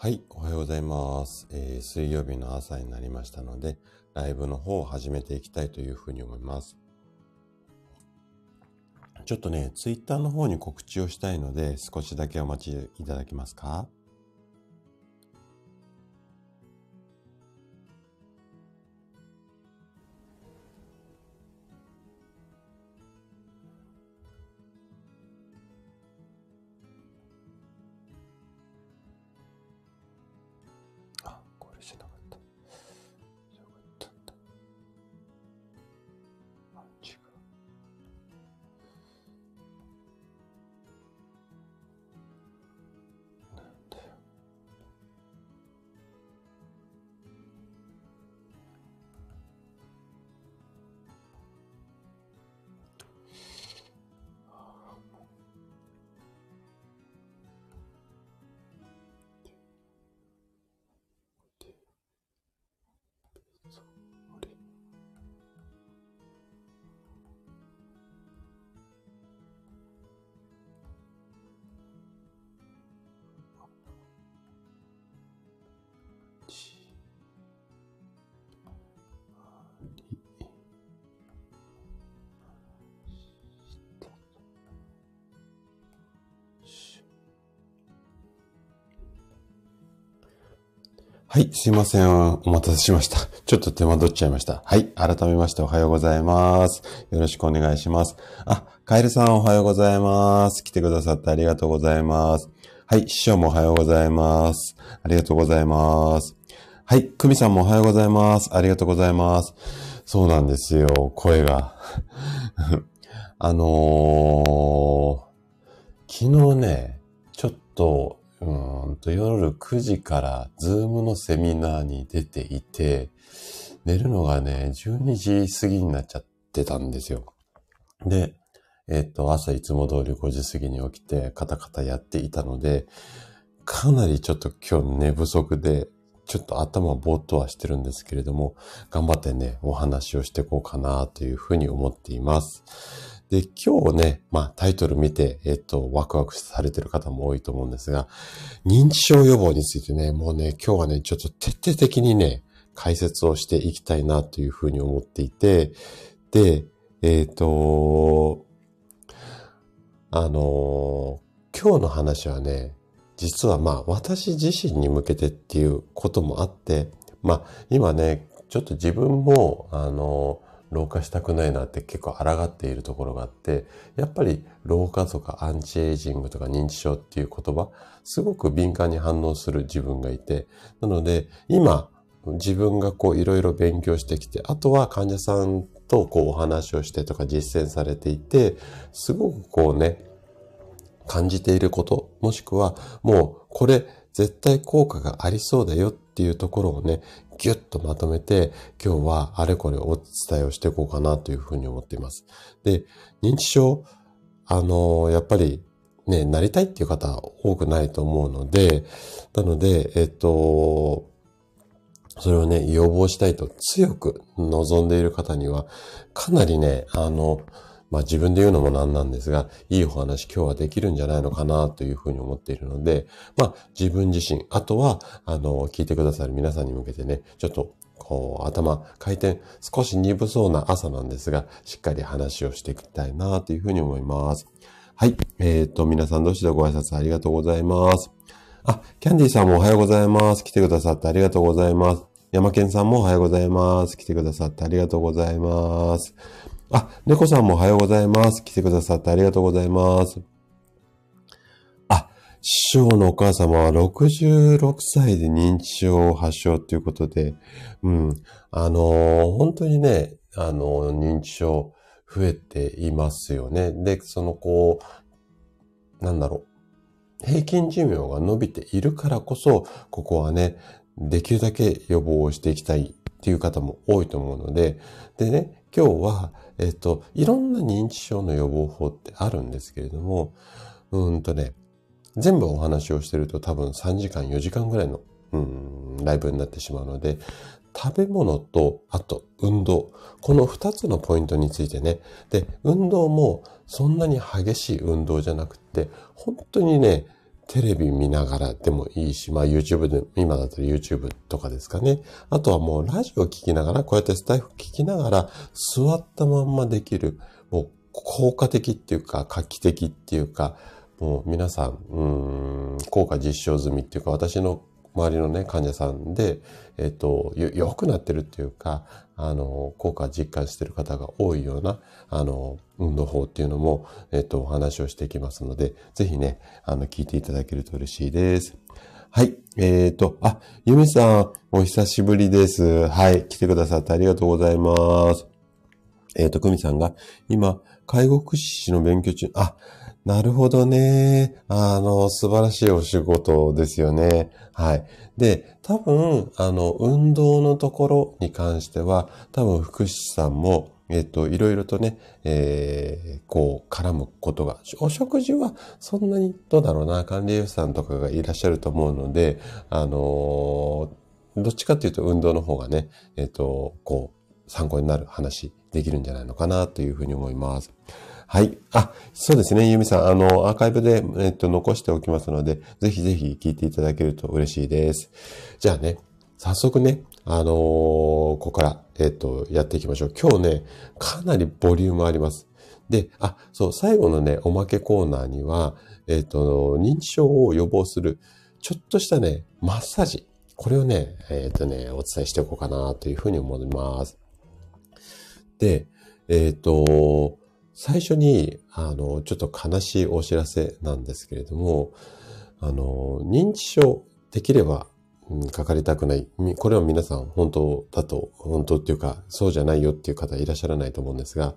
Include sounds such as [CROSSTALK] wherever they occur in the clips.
はい、おはようございます、えー、水曜日の朝になりましたので、ライブの方を始めていきたいというふうに思います。ちょっとね、ツイッターの方に告知をしたいので、少しだけお待ちいただけますか？はい、すいません。お待たせしました。ちょっと手間取っちゃいました。はい、改めましておはようございます。よろしくお願いします。あ、カエルさんおはようございます。来てくださってありがとうございます。はい、師匠もおはようございます。ありがとうございます。はい、クミさんもおはようございます。ありがとうございます。そうなんですよ、声が。[LAUGHS] あのー、昨日ね、ちょっとうんと夜9時からズームのセミナーに出ていて、寝るのがね、12時過ぎになっちゃってたんですよ。で、えっ、と、朝いつも通り5時過ぎに起きてカタカタやっていたので、かなりちょっと今日寝不足で、ちょっと頭ぼーっとはしてるんですけれども、頑張ってね、お話をしていこうかなというふうに思っています。で、今日ね、まあタイトル見て、えっと、ワクワクされてる方も多いと思うんですが、認知症予防についてね、もうね、今日はね、ちょっと徹底的にね、解説をしていきたいなというふうに思っていて、で、えっ、ー、と、あの今日の話はね、実はまあ私自身に向けてっていうこともあって、まあ今ね、ちょっと自分も、あの老化したくないなって結構抗っているところがあって、やっぱり老化とかアンチエイジングとか認知症っていう言葉、すごく敏感に反応する自分がいて、なので今自分がこういろいろ勉強してきて、あとは患者さんとこうお話をしてとか実践されていて、すごくこうね、感じていること、もしくはもうこれ絶対効果がありそうだよっていうところをね、ギュッとまとめて、今日はあれこれお伝えをしていこうかなというふうに思っています。で、認知症、あの、やっぱりね、なりたいっていう方多くないと思うので、なので、えっと、それをね、予防したいと強く望んでいる方には、かなりね、あの、まあ自分で言うのもなんなんですが、いいお話今日はできるんじゃないのかなというふうに思っているので、まあ自分自身、あとは、あの、聞いてくださる皆さんに向けてね、ちょっとこう、頭、回転、少し鈍そうな朝なんですが、しっかり話をしていきたいなというふうに思います。はい。えっ、ー、と、皆さんどうしどご挨拶ありがとうございます。あ、キャンディーさんもおはようございます。来てくださってありがとうございます。山健さんもおはようございます。来てくださってありがとうございます。あ、猫さんもおはようございます。来てくださってありがとうございます。あ、師匠のお母様は66歳で認知症発症ということで、うん。あのー、本当にね、あのー、認知症増えていますよね。で、そのこう、なんだろう。平均寿命が伸びているからこそ、ここはね、できるだけ予防をしていきたいっていう方も多いと思うので、でね、今日は、えっと、いろんな認知症の予防法ってあるんですけれども、うんとね、全部お話をしてると多分3時間、4時間ぐらいの、うん、ライブになってしまうので、食べ物と、あと運動。この2つのポイントについてね。で、運動もそんなに激しい運動じゃなくて、本当にね、テレビ見ながらでもいいし、まあ YouTube で、今だったら YouTube とかですかね。あとはもうラジオ聞きながら、こうやってスタイフ聞きながら、座ったまんまできる、もう効果的っていうか、画期的っていうか、もう皆さん、うん、効果実証済みっていうか、私の周りのね、患者さんで、えっ、とよ、良くなってるっていうか、あの、効果実感してる方が多いような、あの、運動法っていうのも、えっ、と、お話をしていきますので、ぜひね、あの、聞いていただけると嬉しいです。はい。えっ、ー、と、あ、ゆみさん、お久しぶりです。はい。来てくださってありがとうございます。えっ、ー、と、くみさんが、今、介護福祉士の勉強中、あ、なるほどね。あの、素晴らしいお仕事ですよね。はい。で、多分、あの、運動のところに関しては、多分福祉さんも、えっと、いろいろとね、えー、こう、絡むことが、お食事はそんなに、どうだろうな、管理栄養士さんとかがいらっしゃると思うので、あのー、どっちかっていうと運動の方がね、えっと、こう、参考になる話できるんじゃないのかなというふうに思います。はい。あ、そうですね。ゆみさん、あの、アーカイブで、えっと、残しておきますので、ぜひぜひ聞いていただけると嬉しいです。じゃあね、早速ね、あのー、ここから、えっと、やっていきましょう。今日ね、かなりボリュームあります。で、あ、そう、最後のね、おまけコーナーには、えっと、認知症を予防する、ちょっとしたね、マッサージ。これをね、えっとね、お伝えしておこうかなというふうに思います。で、えっと、最初に、あの、ちょっと悲しいお知らせなんですけれども、あの、認知症、できれば、うん、かかりたくない。これは皆さん本当だと、本当っていうか、そうじゃないよっていう方いらっしゃらないと思うんですが、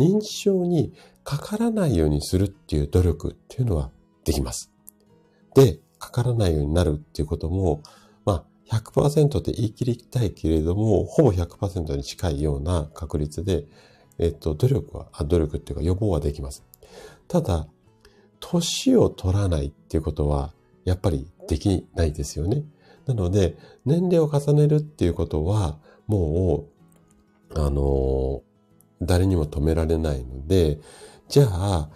認知症にかからないようにするっていう努力っていうのはできます。で、かからないようになるっていうことも、まあ、100%って言い切りたいけれども、ほぼ100%に近いような確率でえっと、努力は、あ努力っていうか予防はできます。ただ、年を取らないっていうことは、やっぱりできないですよね。なので、年齢を重ねるっていうことは、もう、あの、誰にも止められないので、じゃあ、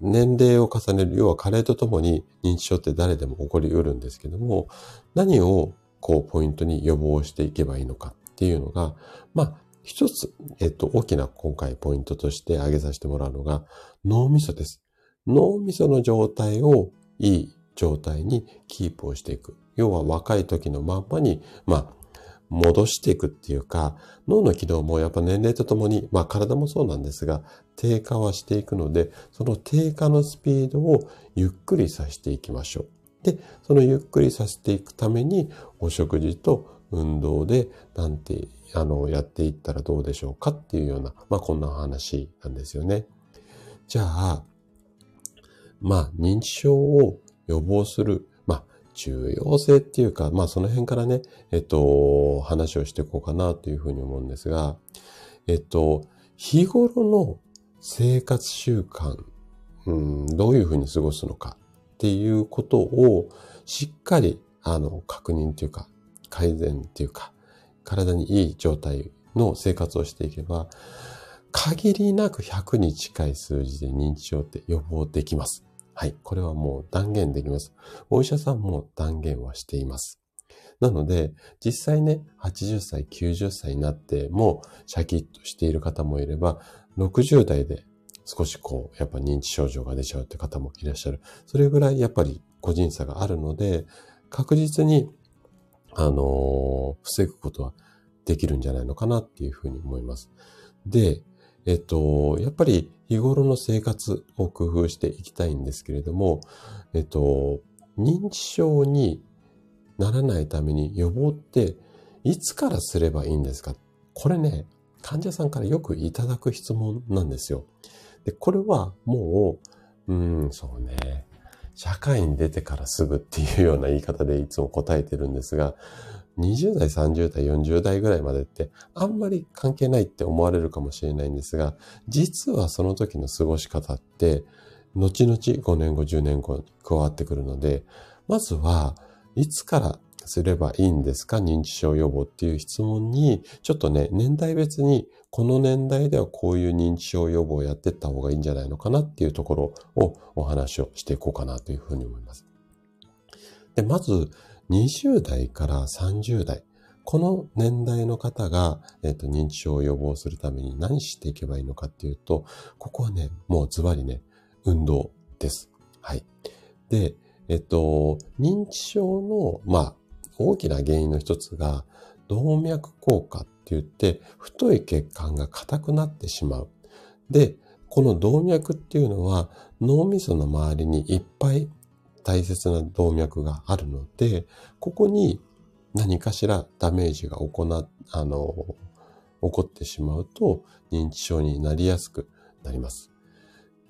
年齢を重ねる、要は加齢とともに認知症って誰でも起こり得るんですけども、何をこうポイントに予防していけばいいのかっていうのが、まあ、一つ、えっと、大きな今回ポイントとして挙げさせてもらうのが脳みそです。脳みその状態をいい状態にキープをしていく。要は若い時のまんまに、まあ、戻していくっていうか、脳の機能もやっぱ年齢とともに、まあ体もそうなんですが、低下はしていくので、その低下のスピードをゆっくりさせていきましょう。で、そのゆっくりさせていくために、お食事と運動で、なんて、あの、やっていったらどうでしょうかっていうような、まあ、こんな話なんですよね。じゃあ、まあ、認知症を予防する、まあ、重要性っていうか、まあ、その辺からね、えっと、話をしていこうかなというふうに思うんですが、えっと、日頃の生活習慣、うん、どういうふうに過ごすのかっていうことをしっかり、あの、確認というか、改善っていうか、体にいい状態の生活をしていけば、限りなく100に近い数字で認知症って予防できます。はい。これはもう断言できます。お医者さんも断言はしています。なので、実際ね、80歳、90歳になってもシャキッとしている方もいれば、60代で少しこう、やっぱ認知症状が出ちゃうって方もいらっしゃる。それぐらいやっぱり個人差があるので、確実にあの、防ぐことはできるんじゃないのかなっていうふうに思います。で、えっと、やっぱり日頃の生活を工夫していきたいんですけれども、えっと、認知症にならないために予防っていつからすればいいんですか？これね、患者さんからよくいただく質問なんですよ。で、これはもう、うん、そうね。社会に出てからすぐっていうような言い方でいつも答えてるんですが、20代、30代、40代ぐらいまでってあんまり関係ないって思われるかもしれないんですが、実はその時の過ごし方って、後々5年後、10年後に加わってくるので、まずはいつからすればいいんですか？認知症予防っていう質問に、ちょっとね、年代別にこの年代ではこういう認知症予防をやっていった方がいいんじゃないのかなっていうところをお話をしていこうかなというふうに思います。で、まず、20代から30代。この年代の方が、えっ、と、認知症を予防するために何していけばいいのかっていうと、ここはね、もうズバリね、運動です。はい。で、えっと、認知症の、まあ、大きな原因の一つが、動脈硬化って言って、太い血管が硬くなってしまう。で、この動脈っていうのは脳みその周りにいっぱい大切な動脈があるので、ここに何かしらダメージが行、あの、起こってしまうと認知症になりやすくなります。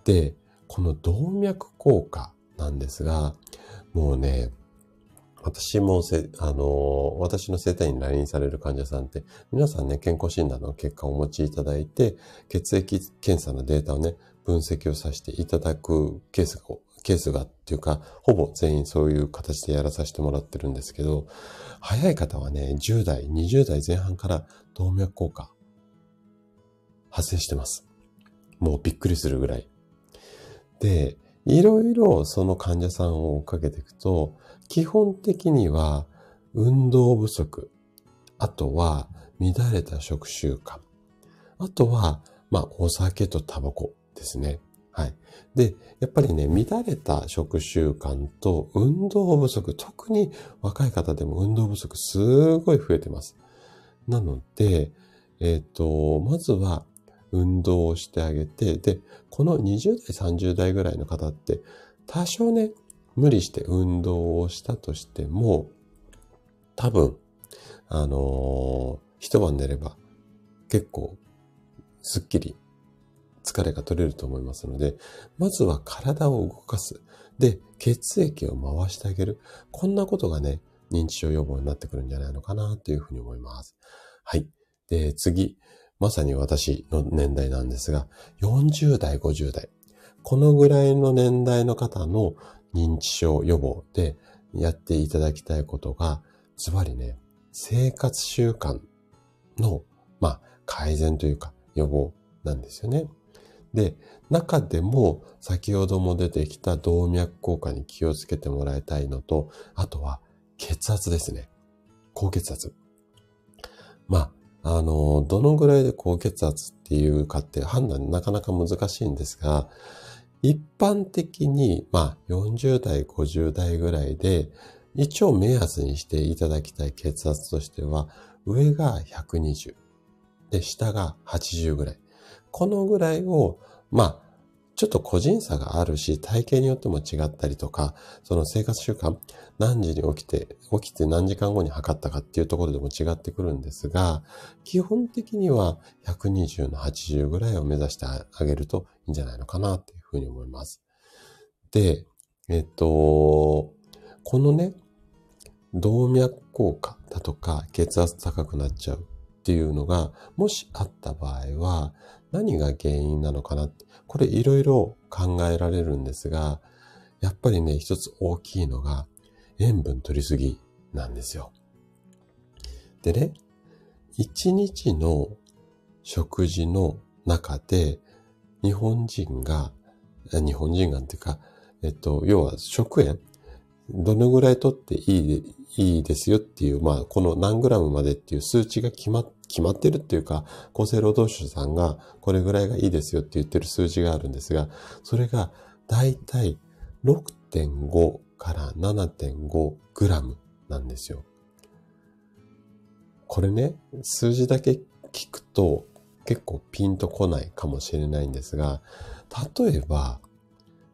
で、この動脈硬化なんですが、もうね、私もせ、あの、私の生体院に来院される患者さんって、皆さんね、健康診断の結果をお持ちいただいて、血液検査のデータをね、分析をさせていただくケースが、ケースがっていうか、ほぼ全員そういう形でやらさせてもらってるんですけど、早い方はね、10代、20代前半から動脈硬化、発生してます。もうびっくりするぐらい。で、いろいろその患者さんを追っかけていくと、基本的には運動不足、あとは乱れた食習慣、あとは、まあ、お酒とタバコですね。はい。で、やっぱりね、乱れた食習慣と運動不足、特に若い方でも運動不足すごい増えてます。なので、えっ、ー、と、まずは運動をしてあげて、で、この20代、30代ぐらいの方って、多少ね、無理して運動をしたとしても、多分、あのー、一晩寝れば結構すっきり疲れが取れると思いますので、まずは体を動かす。で、血液を回してあげる。こんなことがね、認知症予防になってくるんじゃないのかなというふうに思います。はい。で、次。まさに私の年代なんですが、40代、50代。このぐらいの年代の方の認知症予防でやっていただきたいことが、ズバリね、生活習慣の、まあ、改善というか予防なんですよね。で、中でも先ほども出てきた動脈硬化に気をつけてもらいたいのと、あとは血圧ですね。高血圧。まあ、あの、どのぐらいで高血圧っていうかって判断なかなか難しいんですが、一般的に、まあ、40代、50代ぐらいで、一応目安にしていただきたい血圧としては、上が120、で、下が80ぐらい。このぐらいを、まあ、ちょっと個人差があるし、体型によっても違ったりとか、その生活習慣、何時に起きて、起きて何時間後に測ったかっていうところでも違ってくるんですが、基本的には120の80ぐらいを目指してあげるといいんじゃないのかなってうに思います。で、えっと、このね、動脈硬化だとか血圧高くなっちゃうっていうのが、もしあった場合は、何が原因なのかなって、これいろいろ考えられるんですが、やっぱりね、一つ大きいのが塩分取りすぎなんですよ。でね、一日の食事の中で日本人が、日本人がっていうか、えっと、要は食塩、どのぐらい取っていいいいですよっていう、まあ、この何グラムまでっていう数値が決まっ決まってるっていうか、厚生労働省さんがこれぐらいがいいですよって言ってる数字があるんですが、それがだいたい6.5から7.5グラムなんですよ。これね、数字だけ聞くと結構ピンとこないかもしれないんですが、例えば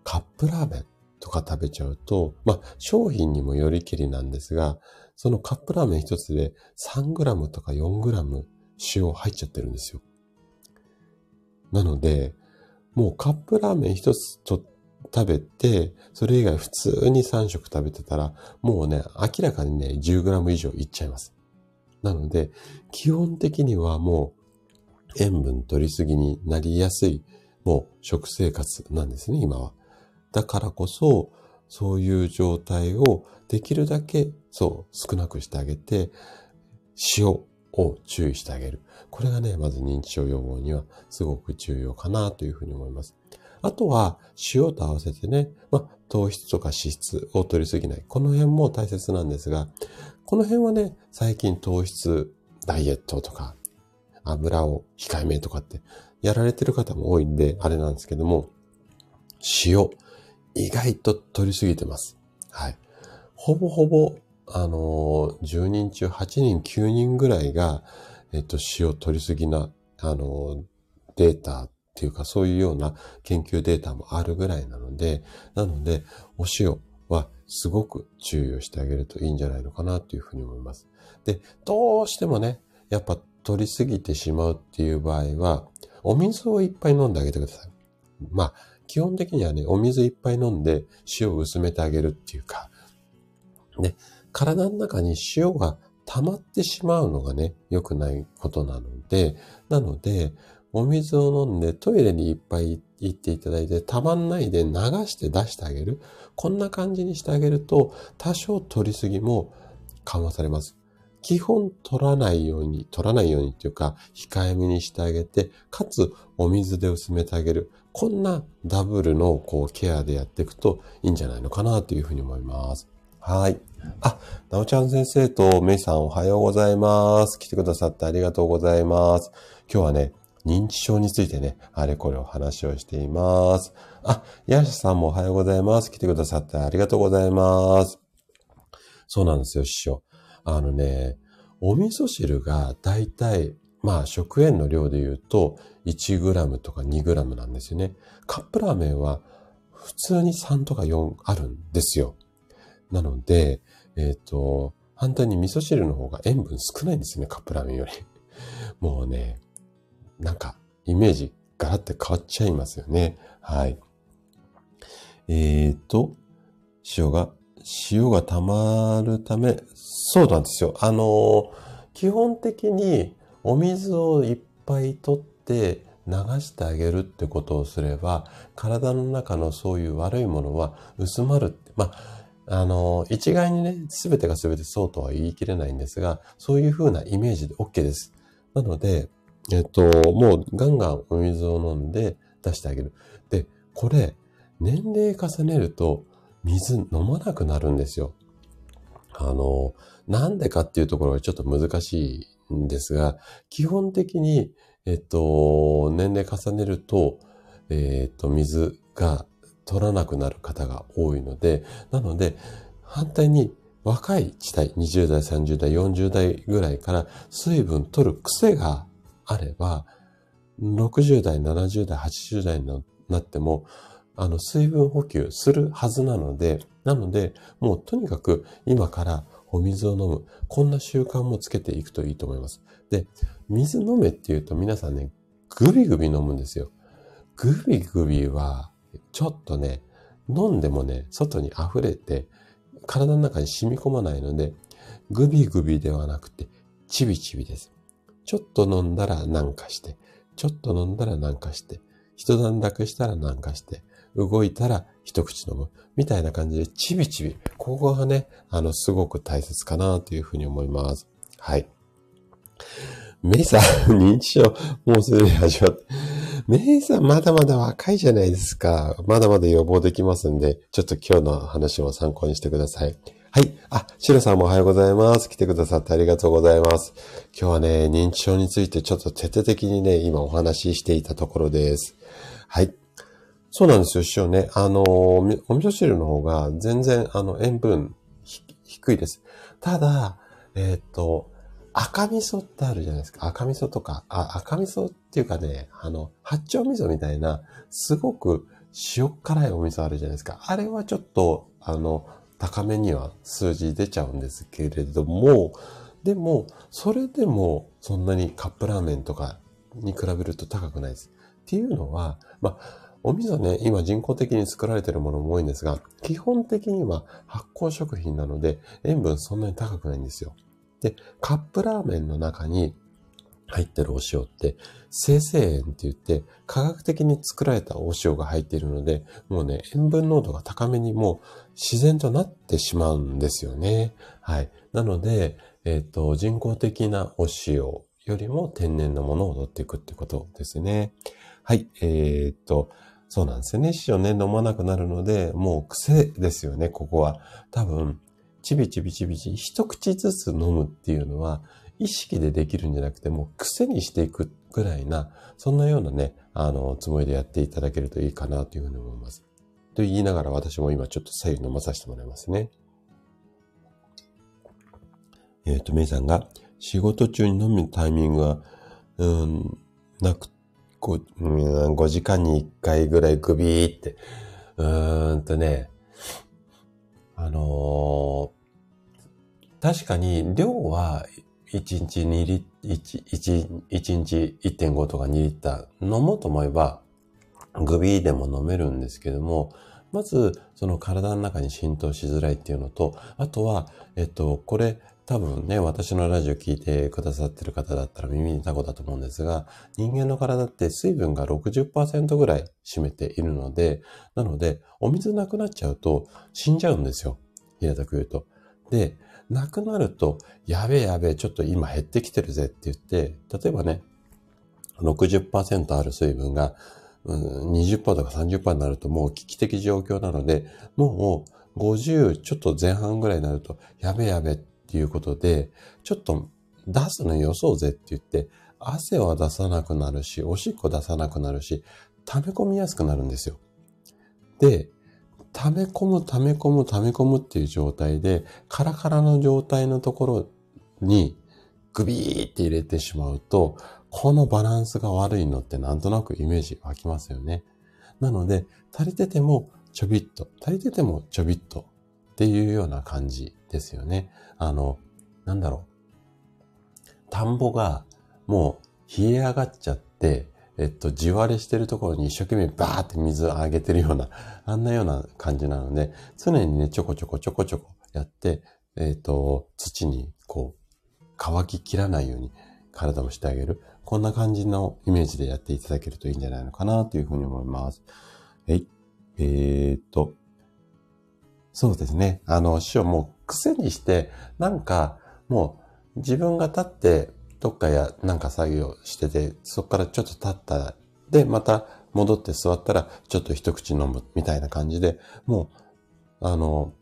カップラーメンとか食べちゃうと、まあ商品にもよりきりなんですが、そのカップラーメン一つで 3g とか 4g 塩入っちゃってるんですよ。なので、もうカップラーメン一つと食べて、それ以外普通に3食食べてたら、もうね、明らかにね、10g 以上いっちゃいます。なので、基本的にはもう塩分取りすぎになりやすい、もう食生活なんですね、今は。だからこそ、そういう状態をできるだけ、そう、少なくしてあげて、塩を注意してあげる。これがね、まず認知症予防にはすごく重要かなというふうに思います。あとは、塩と合わせてね、まあ、糖質とか脂質を取りすぎない。この辺も大切なんですが、この辺はね、最近糖質ダイエットとか、油を控えめとかってやられてる方も多いんで、あれなんですけども、塩、意外と取りすぎてます。はい。ほぼほぼ、あのー、10人中8人、9人ぐらいが、えっと、塩取りすぎな、あのー、データっていうか、そういうような研究データもあるぐらいなので、なので、お塩はすごく注意をしてあげるといいんじゃないのかなというふうに思います。で、どうしてもね、やっぱ取りすぎてしまうっていう場合は、お水をいっぱい飲んであげてください。まあ、基本的にはね、お水いっぱい飲んで塩を薄めてあげるっていうか、ね、体の中に塩が溜まってしまうのがね、良くないことなので、なので、お水を飲んでトイレにいっぱい行っていただいて、たまんないで流して出してあげる。こんな感じにしてあげると、多少取りすぎも緩和されます。基本取らないように、取らないようにっていうか、控えめにしてあげて、かつお水で薄めてあげる。こんなダブルのこうケアでやっていくといいんじゃないのかなというふうに思います。はい。あ、なおちゃん先生とめいさんおはようございます。来てくださってありがとうございます。今日はね、認知症についてね、あれこれお話をしています。あ、ヤシさんもおはようございます。来てくださってありがとうございます。そうなんですよ、師匠。あのね、お味噌汁がだいたい、まあ食塩の量で言うと 1g とか 2g なんですよね。カップラーメンは普通に3とか4あるんですよ。なので、えっ、ー、と、反対に味噌汁の方が塩分少ないんですよね、カップラーメンより。[LAUGHS] もうね、なんか、イメージ、ガラッて変わっちゃいますよね。はい。えっ、ー、と、塩が、塩が溜まるため、そうなんですよ。あの基本的にお水をいっぱい取って流してあげるってことをすれば、体の中のそういう悪いものは薄まるって、まあ、あの一概にね、すべてがすべてそうとは言い切れないんですが、そういうふうなイメージで OK です。なので、えっと、もうガンガンお水を飲んで出してあげる。で、これ、年齢重ねると水飲まなくなるんですよ。あの、なんでかっていうところがちょっと難しいんですが、基本的に、えっと、年齢重ねると、えっと、水が取らなくなる方が多いので、なので、反対に若い時代、20代、30代、40代ぐらいから水分取る癖があれば、60代、70代、80代になっても、あの、水分補給するはずなので、なので、もうとにかく今からお水を飲む。こんな習慣もつけていくといいと思います。で、水飲めっていうと皆さんね、グビグビ飲むんですよ。グビグビは、ちょっとね、飲んでもね、外に溢れて、体の中に染み込まないので、グビグビではなくて、チビチビです。ちょっと飲んだらなんかして、ちょっと飲んだらなんかして、一段落したらなんかして、動いたら一口飲む。みたいな感じで、ちびちび。ここがね、あの、すごく大切かなというふうに思います。はい。メイさん、認知症、もうすでに始まって。メイさん、まだまだ若いじゃないですか。まだまだ予防できますんで、ちょっと今日の話を参考にしてください。はい。あ、シロさんもおはようございます。来てくださってありがとうございます。今日はね、認知症についてちょっと徹底的にね、今お話ししていたところです。はい。そうなんですよ、師匠ね。あの、お味噌汁の方が全然、あの、塩分低いです。ただ、えっ、と、赤味噌ってあるじゃないですか。赤味噌とか、あ、赤味噌っていうかね、あの、八丁味噌みたいな、すごく塩辛いお味噌あるじゃないですか。あれはちょっと、あの、高めには数字出ちゃうんですけれども、でも、それでもそんなにカップラーメンとかに比べると高くないです。っていうのは、まあ、お味噌ね、今人工的に作られているものも多いんですが、基本的には発酵食品なので塩分そんなに高くないんですよ。で、カップラーメンの中に入ってるお塩って、生成塩って言って、科学的に作られたお塩が入っているので、もうね、塩分濃度が高めにもう自然となってしまうんですよね。はい。なので、えっ、と、人工的なお塩よりも天然のものを取っていくってことですね。はい。えっ、と、そうなんですよね。塩ね、飲まなくなるので、もう癖ですよね、ここは。多分、ちびちびちびち、一口ずつ飲むっていうのは、意識でできるんじゃなくて、もう癖にしていくぐらいな、そんなようなね、あの、つもりでやっていただけるといいかなというふうに思います。と言いながら私も今ちょっと左右飲まさせてもらいますね。えっ、ー、と、メイさんが、仕事中に飲むタイミングは、うん、なく 5, 時間に1回ぐらいグビーって、うーんとね、あのー、確かに量は1日2リッ、1, 1, 1日1.5とか2リッター飲もうと思えばグビーでも飲めるんですけども、まず、その体の中に浸透しづらいっていうのと、あとは、えっと、これ、多分ね、私のラジオ聞いてくださってる方だったら耳にタコだと思うんですが、人間の体って水分が60%ぐらい占めているので、なので、お水なくなっちゃうと死んじゃうんですよ。平たく言うと。で、なくなると、やべえやべえ、ちょっと今減ってきてるぜって言って、例えばね、60%ある水分がうん20%とか30%になるともう危機的状況なので、もう50ちょっと前半ぐらいになると、やべやべっていうことで、ちょっと出すのよそうぜって言って、汗は出さなくなるし、おしっこ出さなくなるし、溜め込みやすくなるんですよ。で、溜め込む、溜め込む、溜め込むっていう状態で、カラカラの状態のところにグビーって入れてしまうと、このバランスが悪いのってなんとなくイメージ湧きますよね。なので、足りててもちょびっと、足りててもちょびっとっていうような感じですよね。あの、なんだろう。田んぼがもう冷え上がっちゃって、えっと、地割れしてるところに一生懸命バーって水をあげてるような、あんなような感じなので、常にね、ちょこちょこちょこちょこやって、えっと、土にこう、乾ききらないように体をしてあげる。こんな感じのイメージでやっていただけるといいんじゃないのかなというふうに思います。はい。えー、っと、そうですね。あの、塩も癖にして、なんか、もう自分が立って、どっかやなんか作業してて、そこからちょっと立った、で、また戻って座ったら、ちょっと一口飲むみたいな感じで、もう、あの、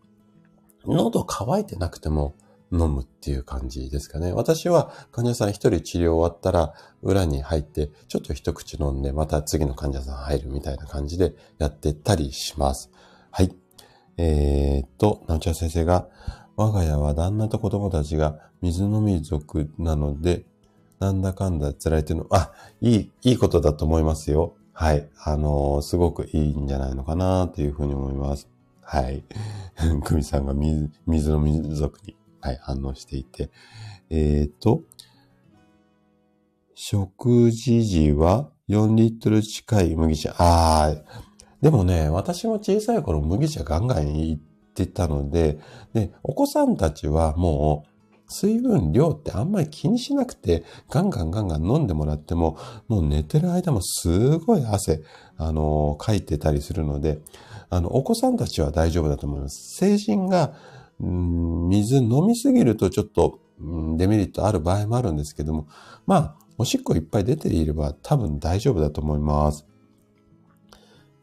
喉乾いてなくても、飲むっていう感じですかね。私は患者さん一人治療終わったら裏に入ってちょっと一口飲んでまた次の患者さん入るみたいな感じでやってたりします。はい。えー、っと、なおちゃん先生が我が家は旦那と子供たちが水飲み族なのでなんだかんだ辛いっていうの、あ、いい、いいことだと思いますよ。はい。あのー、すごくいいんじゃないのかなというふうに思います。はい。[LAUGHS] 久美さんが水、水の水族にはい、反応していて。えっ、ー、と、食事時は4リットル近い麦茶。ああ、でもね、私も小さい頃麦茶ガンガン行ってたので、で、お子さんたちはもう、水分量ってあんまり気にしなくて、ガンガンガンガン飲んでもらっても、もう寝てる間もすごい汗、あのー、かいてたりするので、あの、お子さんたちは大丈夫だと思います。成人がうん水飲みすぎるとちょっとん、デメリットある場合もあるんですけども、まあ、おしっこいっぱい出ていれば多分大丈夫だと思います。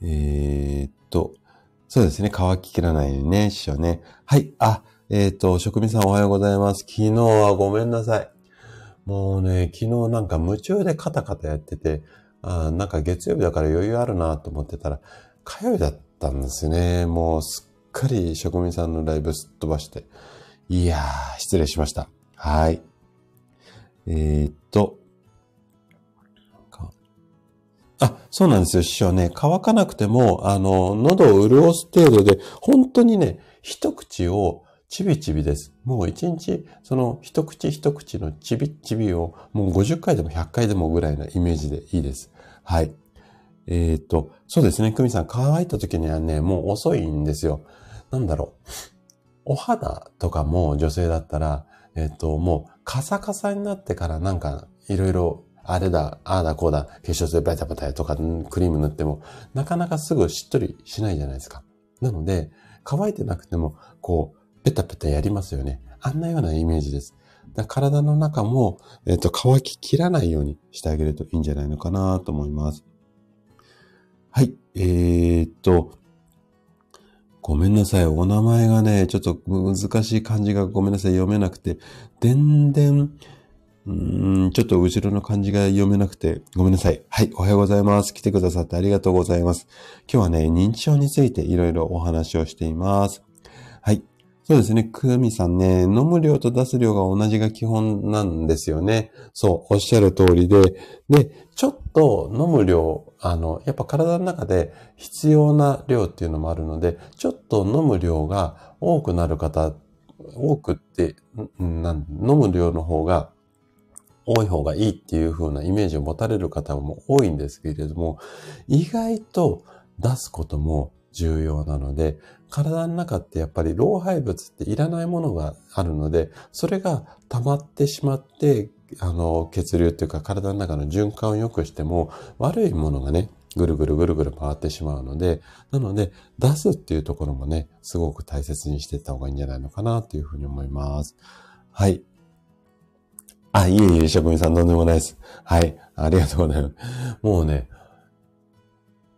えー、っと、そうですね。乾ききらないようにね、師匠ね。はい。あ、えー、っと、職人さんおはようございます。昨日はごめんなさい。もうね、昨日なんか夢中でカタカタやってて、あなんか月曜日だから余裕あるなと思ってたら、火曜日だったんですね。もうすっかり職人さんのライブすっ飛ばして。いやー、失礼しました。はい。えー、っと。あ、そうなんですよ、師匠ね。乾かなくても、あの、喉を潤す程度で、本当にね、一口をちびちびです。もう一日、その一口一口のちびちびを、もう50回でも100回でもぐらいなイメージでいいです。はい。えー、っと、そうですね、久美さん、乾いた時にはね、もう遅いんですよ。なんだろう。お肌とかも女性だったら、えっと、もうカサカサになってからなんかいろいろあれだ、ああだこうだ、化粧水バタバタとかクリーム塗っても、なかなかすぐしっとりしないじゃないですか。なので、乾いてなくても、こう、ペタペタやりますよね。あんなようなイメージです。体の中も、えっ、と、乾ききらないようにしてあげるといいんじゃないのかなと思います。はい。えー、っと、ごめんなさい。お名前がね、ちょっと難しい漢字がごめんなさい。読めなくて、でんでん、うーん、ちょっと後ろの漢字が読めなくて、ごめんなさい。はい、おはようございます。来てくださってありがとうございます。今日はね、認知症についていろいろお話をしています。はい。そうですね。くみさんね、飲む量と出す量が同じが基本なんですよね。そう、おっしゃる通りで。で、ちょっと飲む量、あの、やっぱ体の中で必要な量っていうのもあるので、ちょっと飲む量が多くなる方、多くって、飲む量の方が多い方がいいっていう風なイメージを持たれる方も多いんですけれども、意外と出すことも重要なので、体の中ってやっぱり老廃物っていらないものがあるので、それが溜まってしまって、あの、血流っていうか体の中の循環を良くしても、悪いものがね、ぐるぐるぐるぐる回ってしまうので、なので、出すっていうところもね、すごく大切にしていった方がいいんじゃないのかなというふうに思います。はい。あ、いえいえ、職人さん、とんでもないです。はい。ありがとうございます。もうね、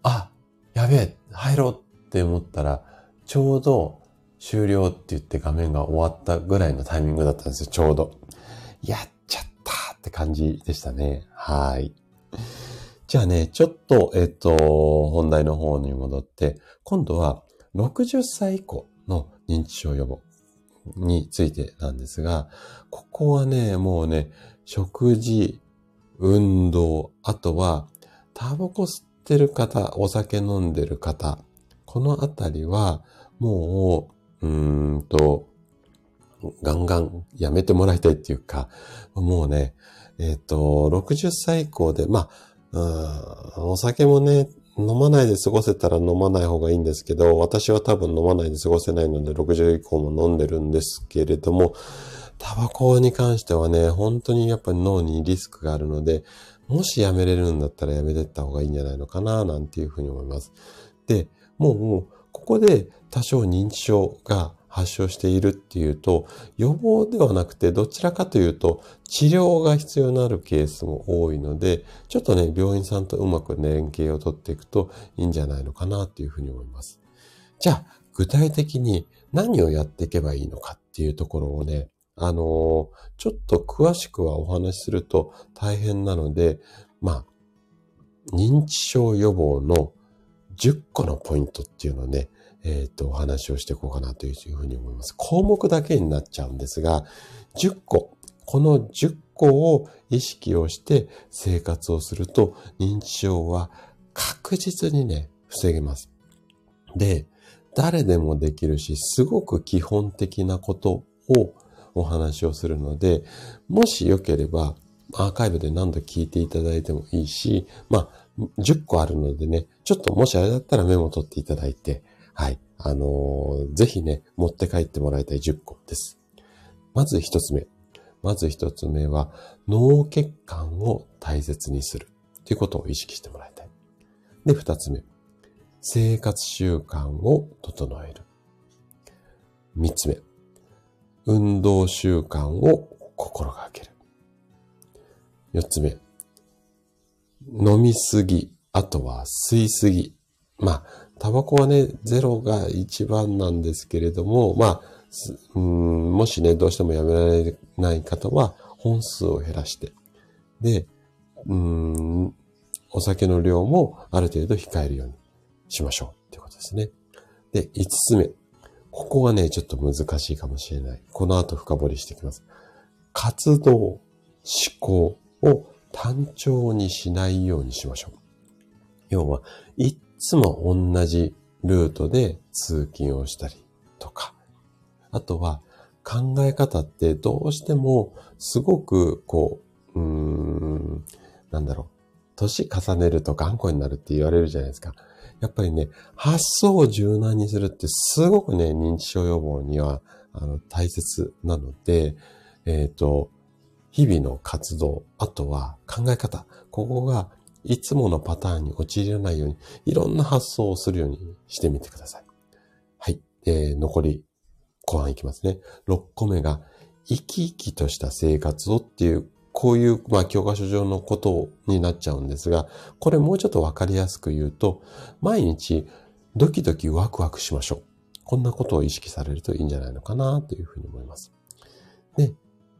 あ、やべえ、入ろうって思ったら、ちょうど終了って言って画面が終わったぐらいのタイミングだったんですよ、ちょうど。やっちゃったって感じでしたね。はい。じゃあね、ちょっと、えっと、本題の方に戻って、今度は60歳以降の認知症予防。についてなんですが、ここはね、もうね、食事、運動、あとは、タバコ吸ってる方、お酒飲んでる方、このあたりは、もう、うーんと、ガンガンやめてもらいたいっていうか、もうね、えっ、ー、と、60歳以降で、まあ、お酒もね、飲まないで過ごせたら飲まない方がいいんですけど、私は多分飲まないで過ごせないので60以降も飲んでるんですけれども、タバコに関してはね、本当にやっぱり脳にリスクがあるので、もしやめれるんだったらやめてった方がいいんじゃないのかな、なんていうふうに思います。で、もう、ここで多少認知症が発症しているっていうと、予防ではなくて、どちらかというと、治療が必要になるケースも多いので、ちょっとね、病院さんとうまく連携を取っていくといいんじゃないのかなっていうふうに思います。じゃあ、具体的に何をやっていけばいいのかっていうところをね、あのー、ちょっと詳しくはお話しすると大変なので、まあ、認知症予防の10個のポイントっていうのをね、えっ、ー、と、お話をしていこうかなというふうに思います。項目だけになっちゃうんですが、10個、この10個を意識をして生活をすると、認知症は確実にね、防げます。で、誰でもできるし、すごく基本的なことをお話をするので、もしよければ、アーカイブで何度聞いていただいてもいいし、まあ、10個あるのでね、ちょっともしあれだったらメモ取っていただいて、はい。あのー、ぜひね、持って帰ってもらいたい10個です。まず一つ目。まず一つ目は、脳血管を大切にする。ということを意識してもらいたい。で、二つ目。生活習慣を整える。三つ目。運動習慣を心がける。四つ目。飲みすぎ、あとは吸いすぎ。まあ、タバコはね、ゼロが一番なんですけれども、まあ、うん、もしね、どうしてもやめられない方は、本数を減らして、で、うん、お酒の量もある程度控えるようにしましょうっていうことですね。で、五つ目。ここがね、ちょっと難しいかもしれない。この後深掘りしていきます。活動、思考を単調にしないようにしましょう。要は、いつも同じルートで通勤をしたりとか、あとは考え方ってどうしてもすごくこう、うーん、なんだろう、年重ねると頑固になるって言われるじゃないですか。やっぱりね、発想を柔軟にするってすごくね、認知症予防にはあの大切なので、えっ、ー、と、日々の活動、あとは考え方、ここがいつものパターンに陥らないように、いろんな発想をするようにしてみてください。はい。え、残り後半いきますね。6個目が、生き生きとした生活をっていう、こういう、まあ、教科書上のことになっちゃうんですが、これもうちょっとわかりやすく言うと、毎日ドキドキワクワクしましょう。こんなことを意識されるといいんじゃないのかなというふうに思います。で、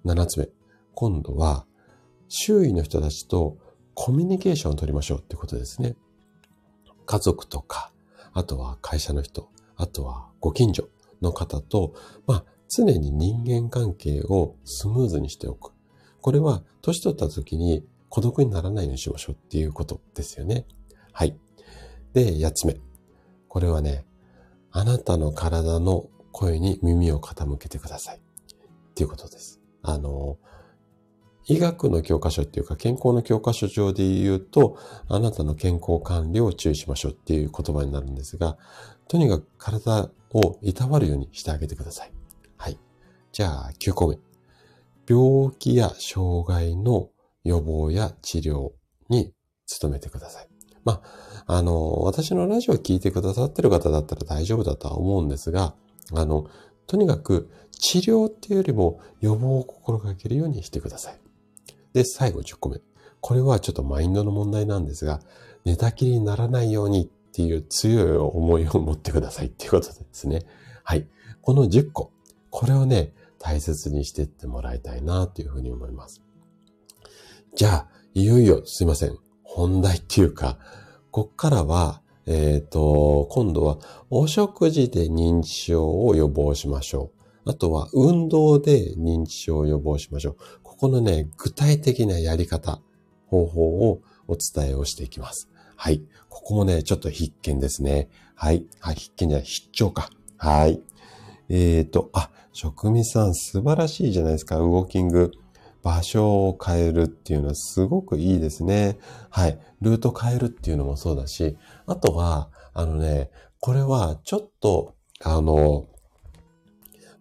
七つ目。今度は、周囲の人たちとコミュニケーションを取りましょうってことですね。家族とか、あとは会社の人、あとはご近所の方と、まあ、常に人間関係をスムーズにしておく。これは、年取った時に孤独にならないようにしましょうっていうことですよね。はい。で、八つ目。これはね、あなたの体の声に耳を傾けてください。っていうことです。あの、医学の教科書っていうか健康の教科書上で言うと、あなたの健康管理を注意しましょうっていう言葉になるんですが、とにかく体をいたわるようにしてあげてください。はい。じゃあ、9個目。病気や障害の予防や治療に努めてください。まあ、あの、私のラジオを聞いてくださってる方だったら大丈夫だとは思うんですが、あの、とにかく治療っていうよりも予防を心がけるようにしてください。で、最後10個目。これはちょっとマインドの問題なんですが、寝たきりにならないようにっていう強い思いを持ってくださいっていうことですね。はい。この10個。これをね、大切にしてってもらいたいなというふうに思います。じゃあ、いよいよすいません。本題っていうか、こっからは、えっ、ー、と、今度はお食事で認知症を予防しましょう。あとは運動で認知症を予防しましょう。このね、具体的なやり方、方法をお伝えをしていきます。はい。ここもね、ちょっと必見ですね。はい。はい、必見じゃない、必聴か。はい。えっ、ー、と、あ、職味さん素晴らしいじゃないですか。ウォーキング。場所を変えるっていうのはすごくいいですね。はい。ルート変えるっていうのもそうだし、あとは、あのね、これはちょっと、あの、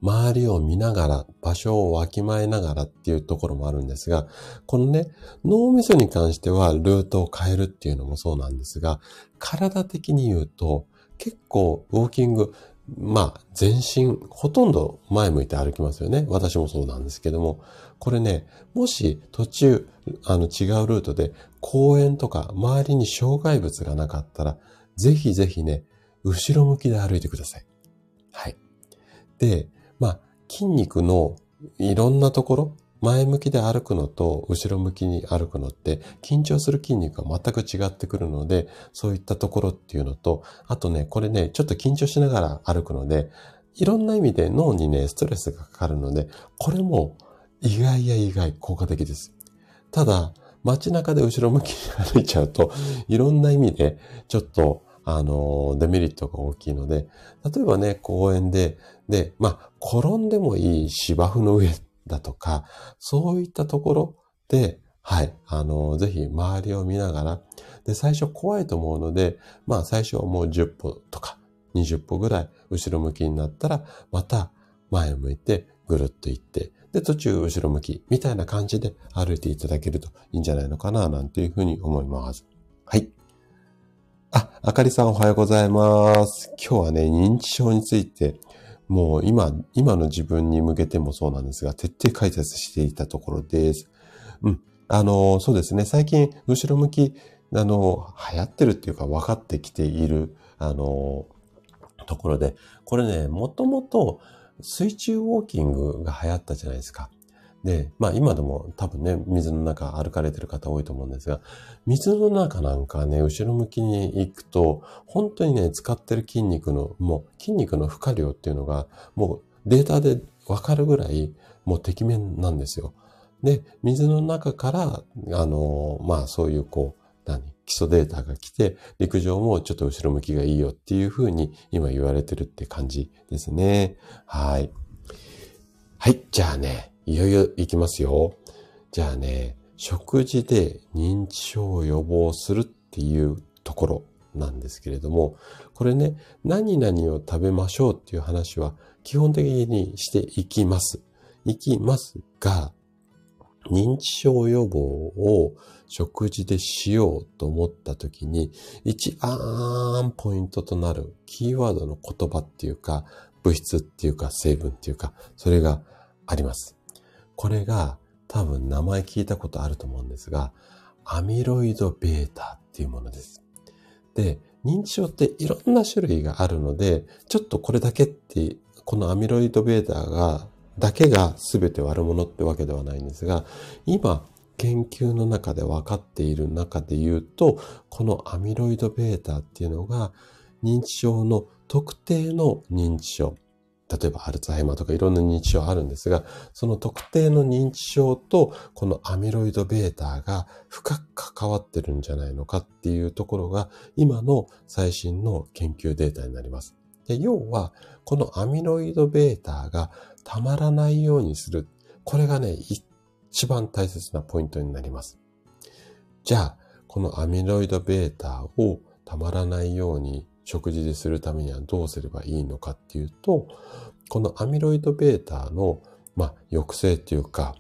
周りを見ながら、場所をわきまえながらっていうところもあるんですが、このね、脳みそに関してはルートを変えるっていうのもそうなんですが、体的に言うと、結構ウォーキング、まあ、全身、ほとんど前向いて歩きますよね。私もそうなんですけども。これね、もし途中、あの違うルートで公園とか周りに障害物がなかったら、ぜひぜひね、後ろ向きで歩いてください。はい。で、まあ、筋肉のいろんなところ、前向きで歩くのと後ろ向きに歩くのって緊張する筋肉が全く違ってくるので、そういったところっていうのと、あとね、これね、ちょっと緊張しながら歩くので、いろんな意味で脳にね、ストレスがかかるので、これも意外や意外効果的です。ただ、街中で後ろ向きに歩いちゃうと、いろんな意味でちょっとあの、デメリットが大きいので、例えばね、公園で、で、まあ、転んでもいい芝生の上だとか、そういったところで、はい、あの、ぜひ周りを見ながら、で、最初怖いと思うので、まあ、最初はもう10歩とか20歩ぐらい後ろ向きになったら、また前を向いてぐるっと行って、で、途中後ろ向きみたいな感じで歩いていただけるといいんじゃないのかな、なんていうふうに思います。はい。あ、あかりさんおはようございます。今日はね、認知症について、もう今、今の自分に向けてもそうなんですが、徹底解説していたところです。うん。あの、そうですね。最近、後ろ向き、あの、流行ってるっていうか分かってきている、あの、ところで、これね、もともと水中ウォーキングが流行ったじゃないですか。で、まあ今でも多分ね、水の中歩かれてる方多いと思うんですが、水の中なんかね、後ろ向きに行くと、本当にね、使ってる筋肉の、もう筋肉の負荷量っていうのが、もうデータでわかるぐらい、もう適面なんですよ。で、水の中から、あの、まあそういうこう、何基礎データが来て、陸上もちょっと後ろ向きがいいよっていうふうに今言われてるって感じですね。はい。はい。じゃあね、いよいよ行きますよ。じゃあね、食事で認知症を予防するっていうところなんですけれども、これね、何々を食べましょうっていう話は基本的にしていきます。いきますが、認知症予防を食事でしようと思った時に、一番ポイントとなるキーワードの言葉っていうか、物質っていうか成分っていうか、それがあります。これが多分名前聞いたことあると思うんですが、アミロイド β っていうものです。で、認知症っていろんな種類があるので、ちょっとこれだけって、このアミロイド β が、だけが全て悪者ってわけではないんですが、今、研究の中で分かっている中で言うと、このアミロイド β っていうのが認知症の特定の認知症、 例えばアルツハイマーとかいろんな認知症あるんですが、その特定の認知症とこのアミロイド β が深く関わってるんじゃないのかっていうところが今の最新の研究データになります。で要は、このアミロイド β がたまらないようにする。これがね、一番大切なポイントになります。じゃあ、このアミロイド β をたまらないように 食事でするためにはどうすればいいのかっていうと、このアミロイド β の、まあ、抑制っていうか、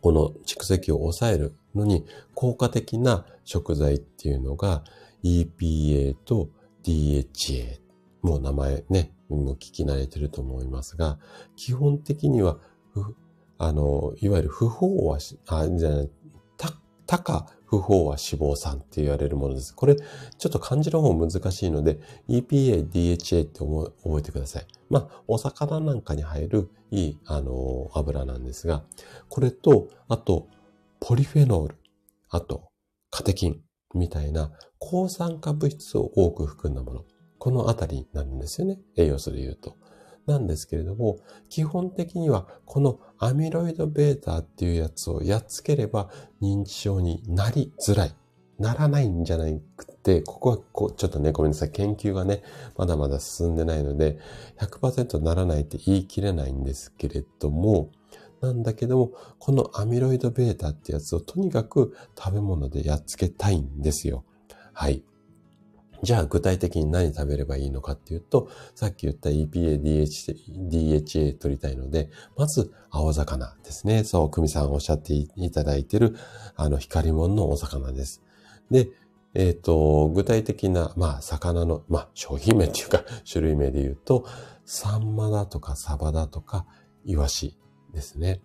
この蓄積を抑えるのに効果的な食材っていうのが EPA と DHA。もう名前ね、も聞き慣れてると思いますが、基本的には、あの、いわゆる不飽和あ、じゃない、た、か不飽和脂肪酸って言われるものです。これ、ちょっと漢字の方難しいので、EPA、DHA って覚えてください。まあ、お魚なんかに入るいい、あの、油なんですが、これと、あと、ポリフェノール、あと、カテキンみたいな抗酸化物質を多く含んだもの。このあたりなんですよね。栄養素で言うと。なんですけれども、基本的にはこのアミロイド β っていうやつをやっつければ認知症になりづらい。ならないんじゃなくて、ここはこう、ちょっとね、ごめんなさい。研究がね、まだまだ進んでないので、100%ならないって言い切れないんですけれども、なんだけども、このアミロイド β ってやつをとにかく食べ物でやっつけたいんですよ。はい。じゃあ具体的に何食べればいいのかっていうと、さっき言った EPA、DHA, DHA 取りたいので、まず青魚ですね。そう、久美さんおっしゃっていただいている、あの、光もんのお魚です。で、えっ、ー、と、具体的な、まあ、魚の、まあ、商品名っていうか、[LAUGHS] 種類名で言うと、サンマだとかサバだとか、イワシですね。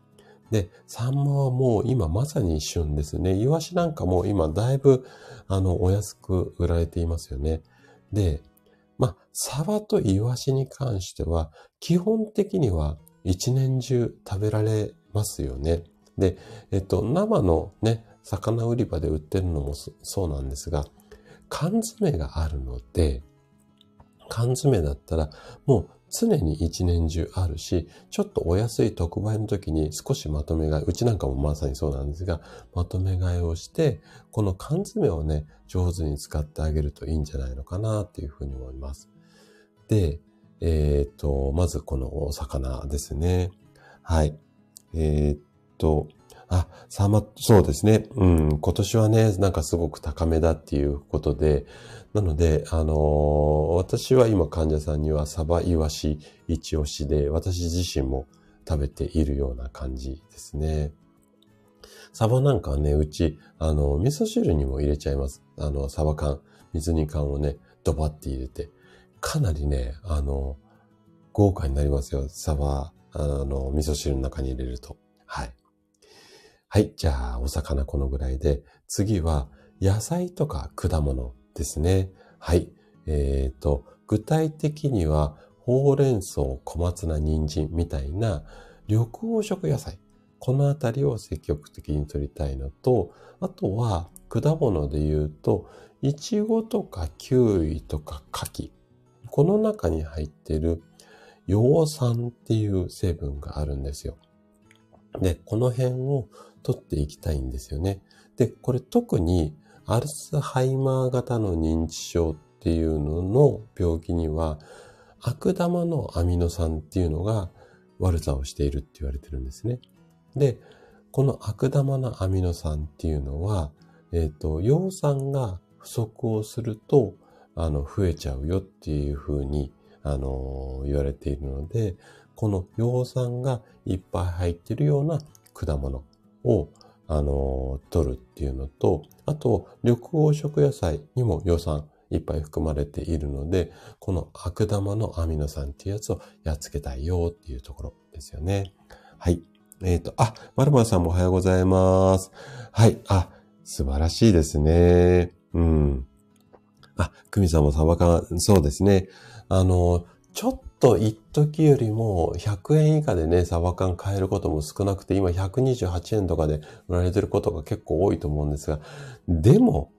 で、サンマはもう今まさに旬ですね。イワシなんかも今だいぶ、あの、お安く売られていますよね。で、まあ、サバとイワシに関しては、基本的には一年中食べられますよね。で、えっと、生のね、魚売り場で売ってるのもそうなんですが、缶詰があるので、缶詰だったらもう常に一年中あるし、ちょっとお安い特売の時に少しまとめ買い、うちなんかもまさにそうなんですが、まとめ買いをして、この缶詰をね、上手に使ってあげるといいんじゃないのかなっていうふうに思います。で、えっ、と、まずこのお魚ですね。はい。えっ、と、あ、サーマ、そうですね。うん、今年はね、なんかすごく高めだっていうことで、なので、あのー、私は今患者さんにはサバイワシ一押しで、私自身も食べているような感じですね。サバなんかはね、うち、あの、味噌汁にも入れちゃいます。あの、サバ缶、水煮缶をね、ドバって入れて、かなりね、あの、豪華になりますよ。サバ、あの、味噌汁の中に入れると。はい。はい。じゃあ、お魚このぐらいで、次は、野菜とか果物ですね。はい。えっ、ー、と、具体的には、ほうれん草、小松菜、人参みたいな緑黄色野菜。このあたりを積極的に取りたいのと、あとは果物で言うと、いちごとかキウイとか柿。この中に入っている葉酸っていう成分があるんですよ。で、この辺を取っていきたいんですよね。で、これ特にアルツハイマー型の認知症っていうのの病気には悪玉のアミノ酸っていうのが悪さをしているって言われてるんですね。で、この悪玉のアミノ酸っていうのは、えっ、ー、と、葉酸が不足をすると、あの、増えちゃうよっていうふうに、あの、言われているので、この葉酸がいっぱい入っているような果物を、あの、取るっていうのと、あと、緑黄色野菜にも葉酸いっぱい含まれているので、この悪玉のアミノ酸っていうやつをやっつけたいよっていうところですよね。はい。えっ、と、あ、まるまるさんもおはようございます。はい。あ、素晴らしいですね。うん。あ、久美さんもサバ缶、そうですね。あの、ちょっと一時よりも100円以下でね、サバ缶買えることも少なくて、今128円とかで売られてることが結構多いと思うんですが、でも、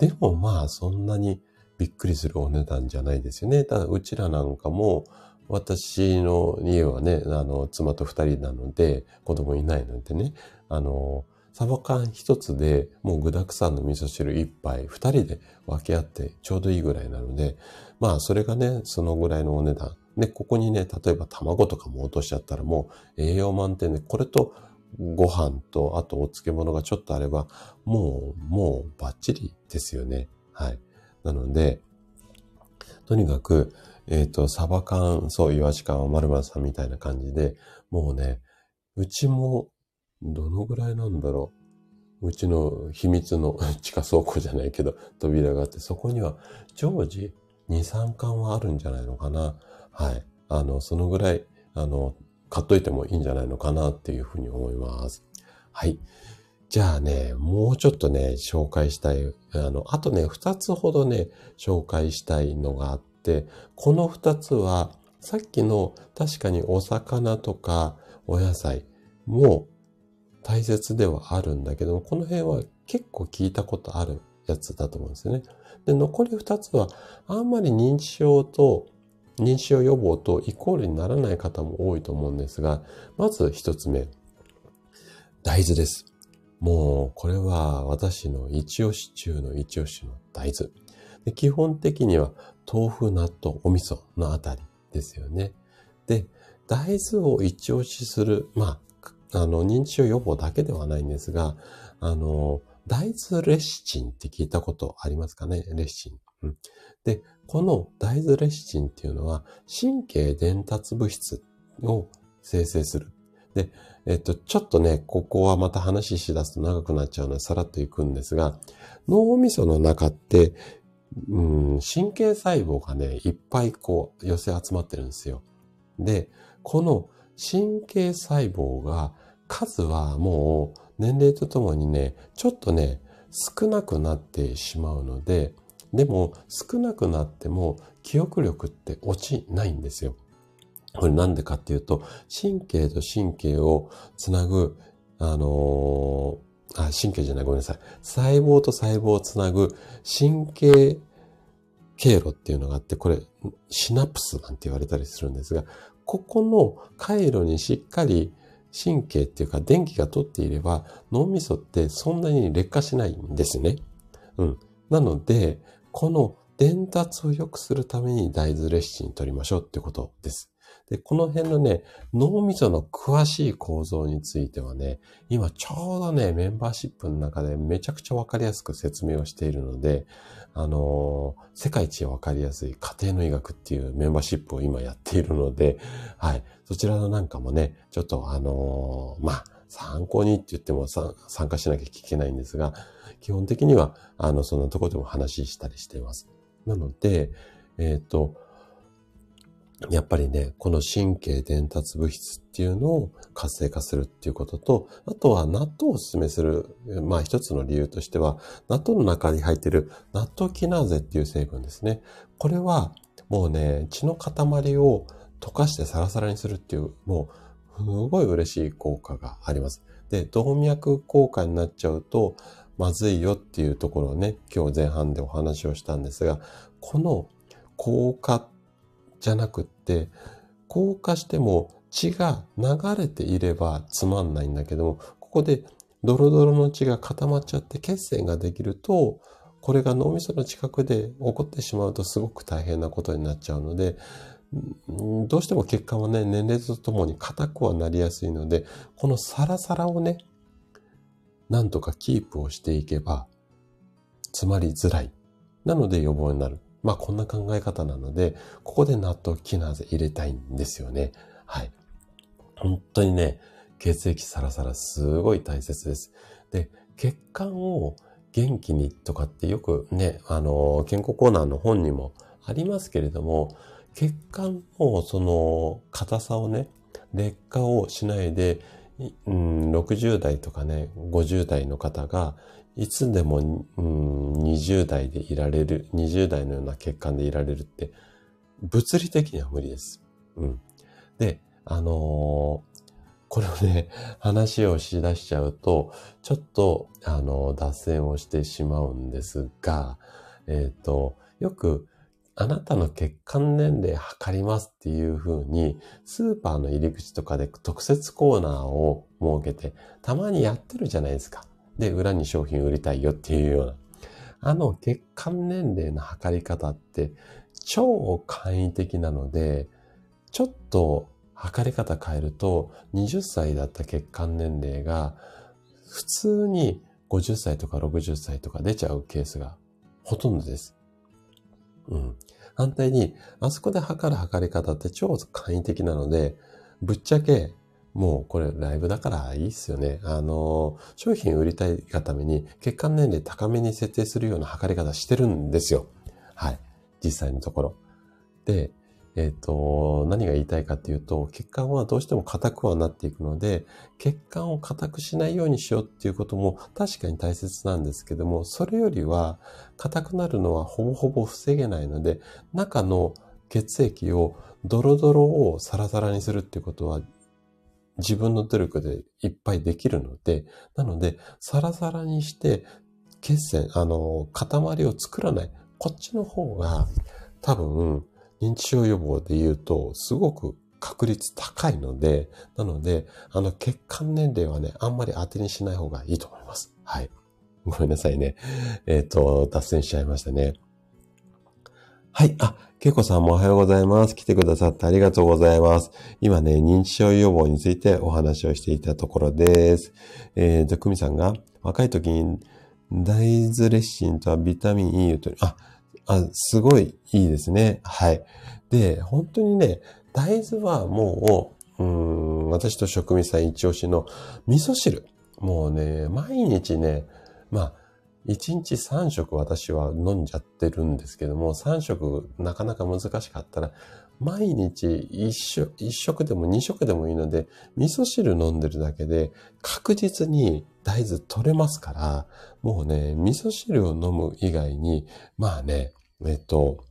でもまあそんなにびっくりするお値段じゃないですよね。ただうちらなんかも、私の家はね、あの、妻と二人なので、子供いないのでね、あの、サバ缶一つでもう具沢山の味噌汁一杯、二人で分け合ってちょうどいいぐらいなので、まあそれがね、そのぐらいのお値段。で、ここにね、例えば卵とかも落としちゃったらもう栄養満点で、これとご飯と、あとお漬物がちょっとあれば、もう、もうバッチリですよね。はい。なので、とにかく、えっ、と、サバ缶、そう、イワシ缶、丸々さんみたいな感じで、もうね、うちも、どのぐらいなんだろう。うちの秘密の地下倉庫じゃないけど、扉があって、そこには常時2、3缶はあるんじゃないのかな。はい。あの、そのぐらい、あの、買っといてもいいんじゃないのかなっていうふうに思います。はい。じゃあね、もうちょっとね、紹介したい、あの、あとね、2つほどね、紹介したいのがあって、この2つは、さっきの確かにお魚とかお野菜も大切ではあるんだけど、この辺は結構聞いたことあるやつだと思うんですよね。で、残り2つは、あんまり認知症と、認知症予防とイコールにならない方も多いと思うんですが、まず1つ目、大豆です。もう、これは私の一押し中の一押しの大豆。で基本的には豆腐、納豆、お味噌のあたりですよね。で、大豆を一押しする、まあ、あの、認知症予防だけではないんですが、あの、大豆レシチンって聞いたことありますかね？レシチン。うん、で、この大豆レシチンっていうのは神経伝達物質を生成する。で、えっと、ちょっとね、ここはまた話し出すと長くなっちゃうので、さらっといくんですが、脳みその中って、うん、神経細胞がね、いっぱいこう寄せ集まってるんですよ。で、この神経細胞が数はもう年齢とともにね、ちょっとね、少なくなってしまうので、でも少なくなっても記憶力って落ちないんですよ。これなんでかっていうと、神経と神経をつなぐ、あのー、あ、神経じゃない、ごめんなさい。細胞と細胞をつなぐ神経経路っていうのがあって、これ、シナプスなんて言われたりするんですが、ここの回路にしっかり神経っていうか電気が通っていれば脳みそってそんなに劣化しないんですね。うん。なので、この伝達を良くするために大豆レシチン取りましょうってことです。で、この辺のね、脳みその詳しい構造についてはね、今ちょうどね、メンバーシップの中でめちゃくちゃわかりやすく説明をしているので、あのー、世界一わかりやすい家庭の医学っていうメンバーシップを今やっているので、はい。そちらのなんかもね、ちょっとあのー、まあ、参考にって言っても参加しなきゃいけないんですが、基本的には、あの、そんなとこでも話したりしています。なので、えっ、ー、と、やっぱりね、この神経伝達物質っていうのを活性化するっていうことと、あとは納豆をお勧めする、まあ一つの理由としては、納豆の中に入っている納豆キナーゼっていう成分ですね。これはもうね、血の塊を溶かしてサラサラにするっていう、もう、すごい嬉しい効果があります。で、動脈硬化になっちゃうと、まずいよっていうところをね、今日前半でお話をしたんですが、この硬化じゃなくって、硬化しても血が流れていればつまんないんだけども、ここでドロドロの血が固まっちゃって血栓ができると、これが脳みその近くで起こってしまうとすごく大変なことになっちゃうので、どうしても血管はね、年齢とともに硬くはなりやすいので、このサラサラをね、なんとかキープをしていけば、詰まりづらい。なので予防になる。まあこんな考え方なので、ここで納豆キナーゼ入れたいんですよね。はい。本当にね、血液サラサラすごい大切です。で、血管を元気にとかってよくね、あの、健康コーナーの本にもありますけれども、血管のその硬さをね、劣化をしないでうん、60代とかね、50代の方が、いつでも、うん、20代でいられる、20代のような血管でいられるって、物理的には無理です。うん。で、あのー、これをね、話をしだしちゃうと、ちょっと、あの、脱線をしてしまうんですが、えっ、ー、と、よく、あなたの血管年齢測りますっていう風に、スーパーの入り口とかで特設コーナーを設けて、たまにやってるじゃないですか。で、裏に商品売りたいよっていうような。あの血管年齢の測り方って超簡易的なので、ちょっと測り方変えると20歳だった血管年齢が普通に50歳とか60歳とか出ちゃうケースがほとんどです。うん。反対に、あそこで測る測り方って超簡易的なので、ぶっちゃけ、もうこれライブだからいいっすよね。あの、商品売りたいがために血管年齢高めに設定するような測り方してるんですよ。はい。実際のところ。で、えっ、ー、と、何が言いたいかっていうと、血管はどうしても硬くはなっていくので、血管を硬くしないようにしようっていうことも確かに大切なんですけども、それよりは硬くなるのはほぼほぼ防げないので、中の血液をドロドロをサラサラにするっていうことは自分の努力でいっぱいできるので、なので、サラサラにして血栓、あの、塊を作らない。こっちの方が多分、認知症予防で言うと、すごく確率高いので、なので、あの、血管年齢はね、あんまり当てにしない方がいいと思います。はい。ごめんなさいね。えっ、ー、と、脱線しちゃいましたね。はい。あ、けいこさんもおはようございます。来てくださってありがとうございます。今ね、認知症予防についてお話をしていたところです。えー、じゃ、くみさんが若い時に大豆レッシンとはビタミン E と、あ、あ、すごいいいですね。はい。で、本当にね、大豆はもう、うん、私と食味さん一押しの味噌汁。もうね、毎日ね、まあ、一日三食私は飲んじゃってるんですけども、三食なかなか難しかったら、毎日一食、,1 食でも二食でもいいので、味噌汁飲んでるだけで確実に大豆取れますから、もうね、味噌汁を飲む以外に、まあね、えっと、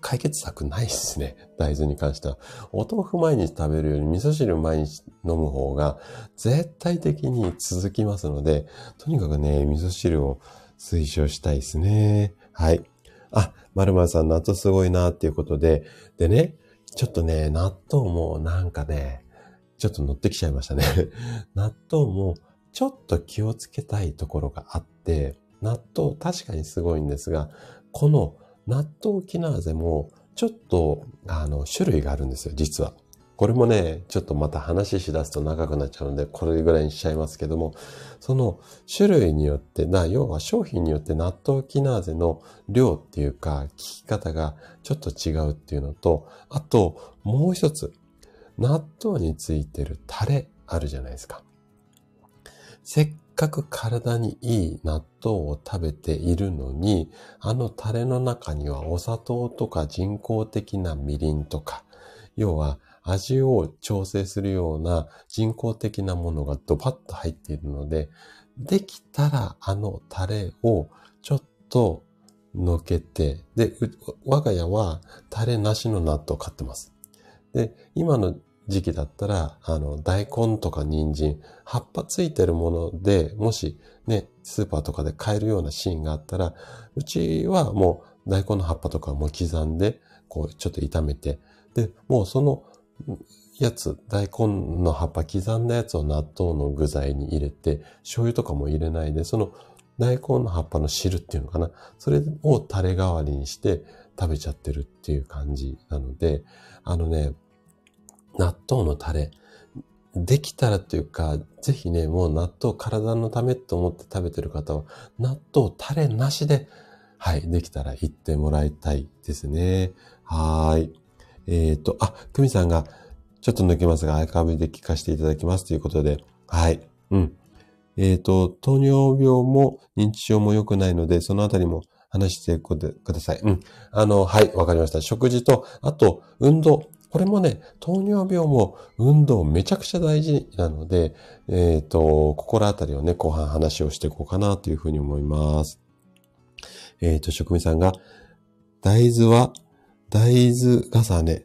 解決策ないっすね。大豆に関しては。お豆腐毎日食べるより味噌汁毎日飲む方が絶対的に続きますので、とにかくね、味噌汁を推奨したいですね。はい。あ、まるまるさん納豆すごいなっていうことで、でね、ちょっとね、納豆もなんかね、ちょっと乗ってきちゃいましたね。[LAUGHS] 納豆もちょっと気をつけたいところがあって、納豆確かにすごいんですが、この納豆キナーゼもちょっとあの種類があるんですよ、実は。これもね、ちょっとまた話し出すと長くなっちゃうので、これぐらいにしちゃいますけども、その種類によって、な、要は商品によって納豆キナーゼの量っていうか、効き方がちょっと違うっていうのと、あと、もう一つ、納豆についてるタレあるじゃないですか。せっかく体にいい納豆を食べているのに、あのタレの中にはお砂糖とか人工的なみりんとか、要は味を調整するような人工的なものがドバッと入っているので、できたらあのタレをちょっとのけて、で、我が家はタレなしの納豆を買ってます。で、今の時期だったら、あの、大根とか人参、葉っぱついてるもので、もしね、スーパーとかで買えるようなシーンがあったら、うちはもう大根の葉っぱとかも刻んで、こう、ちょっと炒めて、で、もうそのやつ、大根の葉っぱ刻んだやつを納豆の具材に入れて、醤油とかも入れないで、その大根の葉っぱの汁っていうのかな。それをタレ代わりにして食べちゃってるっていう感じなので、あのね、納豆のタレ、できたらっていうか、ぜひね、もう納豆体のためと思って食べてる方は、納豆タレなしで、はい、できたら行ってもらいたいですね。はい。えっ、ー、と、あ、久美さんが、ちょっと抜けますが、アーカイブで聞かせていただきますということで、はい。うん。えっ、ー、と、糖尿病も認知症も良くないので、そのあたりも話してください。うん。あの、はい、わかりました。食事と、あと、運動。これもね、糖尿病も運動めちゃくちゃ大事なので、えっ、ー、と、心当たりをね、後半話をしていこうかなというふうに思います。えっ、ー、と、職味さんが、大豆は、大豆重ね。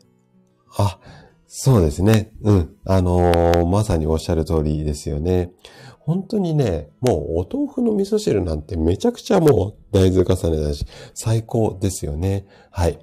あ、そうですね。うん。あのー、まさにおっしゃる通りですよね。本当にね、もうお豆腐の味噌汁なんてめちゃくちゃもう大豆重ねだし、最高ですよね。はい。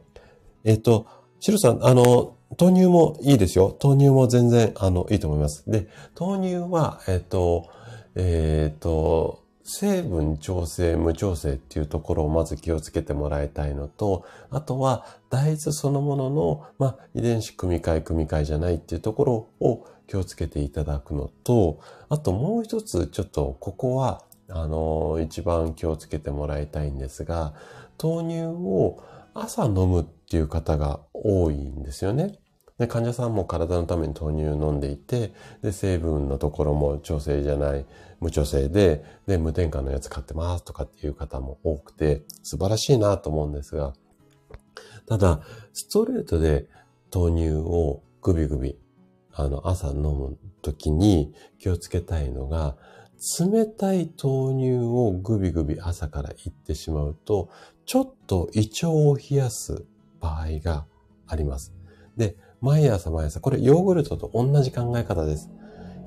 えっ、ー、と、シロさん、あの、豆乳もいいですよ。豆乳も全然、あの、いいと思います。で、豆乳は、えっ、と、えっ、と、成分調整、無調整っていうところをまず気をつけてもらいたいのと、あとは大豆そのものの、まあ、遺伝子組み換え組み換えじゃないっていうところを気をつけていただくのと、あともう一つちょっとここは、あの、一番気をつけてもらいたいんですが、豆乳を朝飲むっていう方が多いんですよね。で、患者さんも体のために豆乳を飲んでいて、で、成分のところも調整じゃない、無調整で、で、無添加のやつ買ってますとかっていう方も多くて、素晴らしいなと思うんですが、ただ、ストレートで豆乳をグビグビあの、朝飲むときに気をつけたいのが、冷たい豆乳をグビグビ朝からいってしまうと、ちょっと胃腸を冷やす場合があります。で、毎朝毎朝、これヨーグルトと同じ考え方です。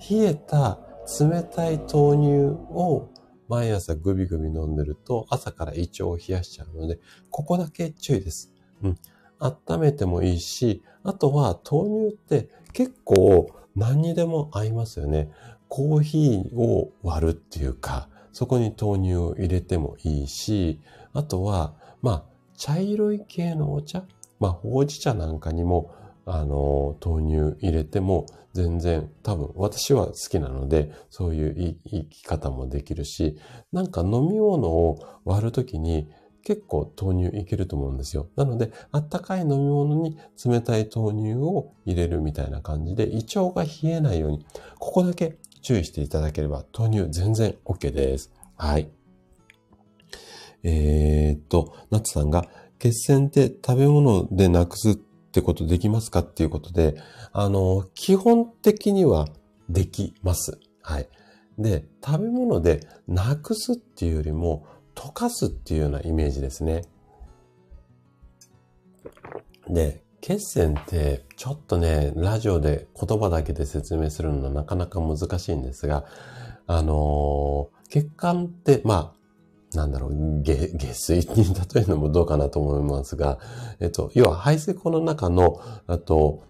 冷えた冷たい豆乳を毎朝グビグビ飲んでると朝から胃腸を冷やしちゃうので、ここだけ注意です。うん。温めてもいいし、あとは豆乳って結構何にでも合いますよね。コーヒーを割るっていうか、そこに豆乳を入れてもいいし、あとは、まあ、茶色い系のお茶、まあ、ほうじ茶なんかにも、あの、豆乳入れても全然多分私は好きなので、そういう生き方もできるし、なんか飲み物を割るときに結構豆乳いけると思うんですよ。なので、あったかい飲み物に冷たい豆乳を入れるみたいな感じで、胃腸が冷えないように、ここだけ注意していただければ、豆乳全然 OK です。はい。えー、っと、ナツさんが、血栓って食べ物でなくすってことできますかっていうことで、あの、基本的にはできます。はい。で、食べ物でなくすっていうよりも、溶かすっていうようなイメージですね。で、血栓ってちょっとね、ラジオで言葉だけで説明するのはなかなか難しいんですが、あのー、血管って、まあ、なんだろう、下、下水に [LAUGHS] 例えるのもどうかなと思いますが、えっと、要は排水口の中の、あと、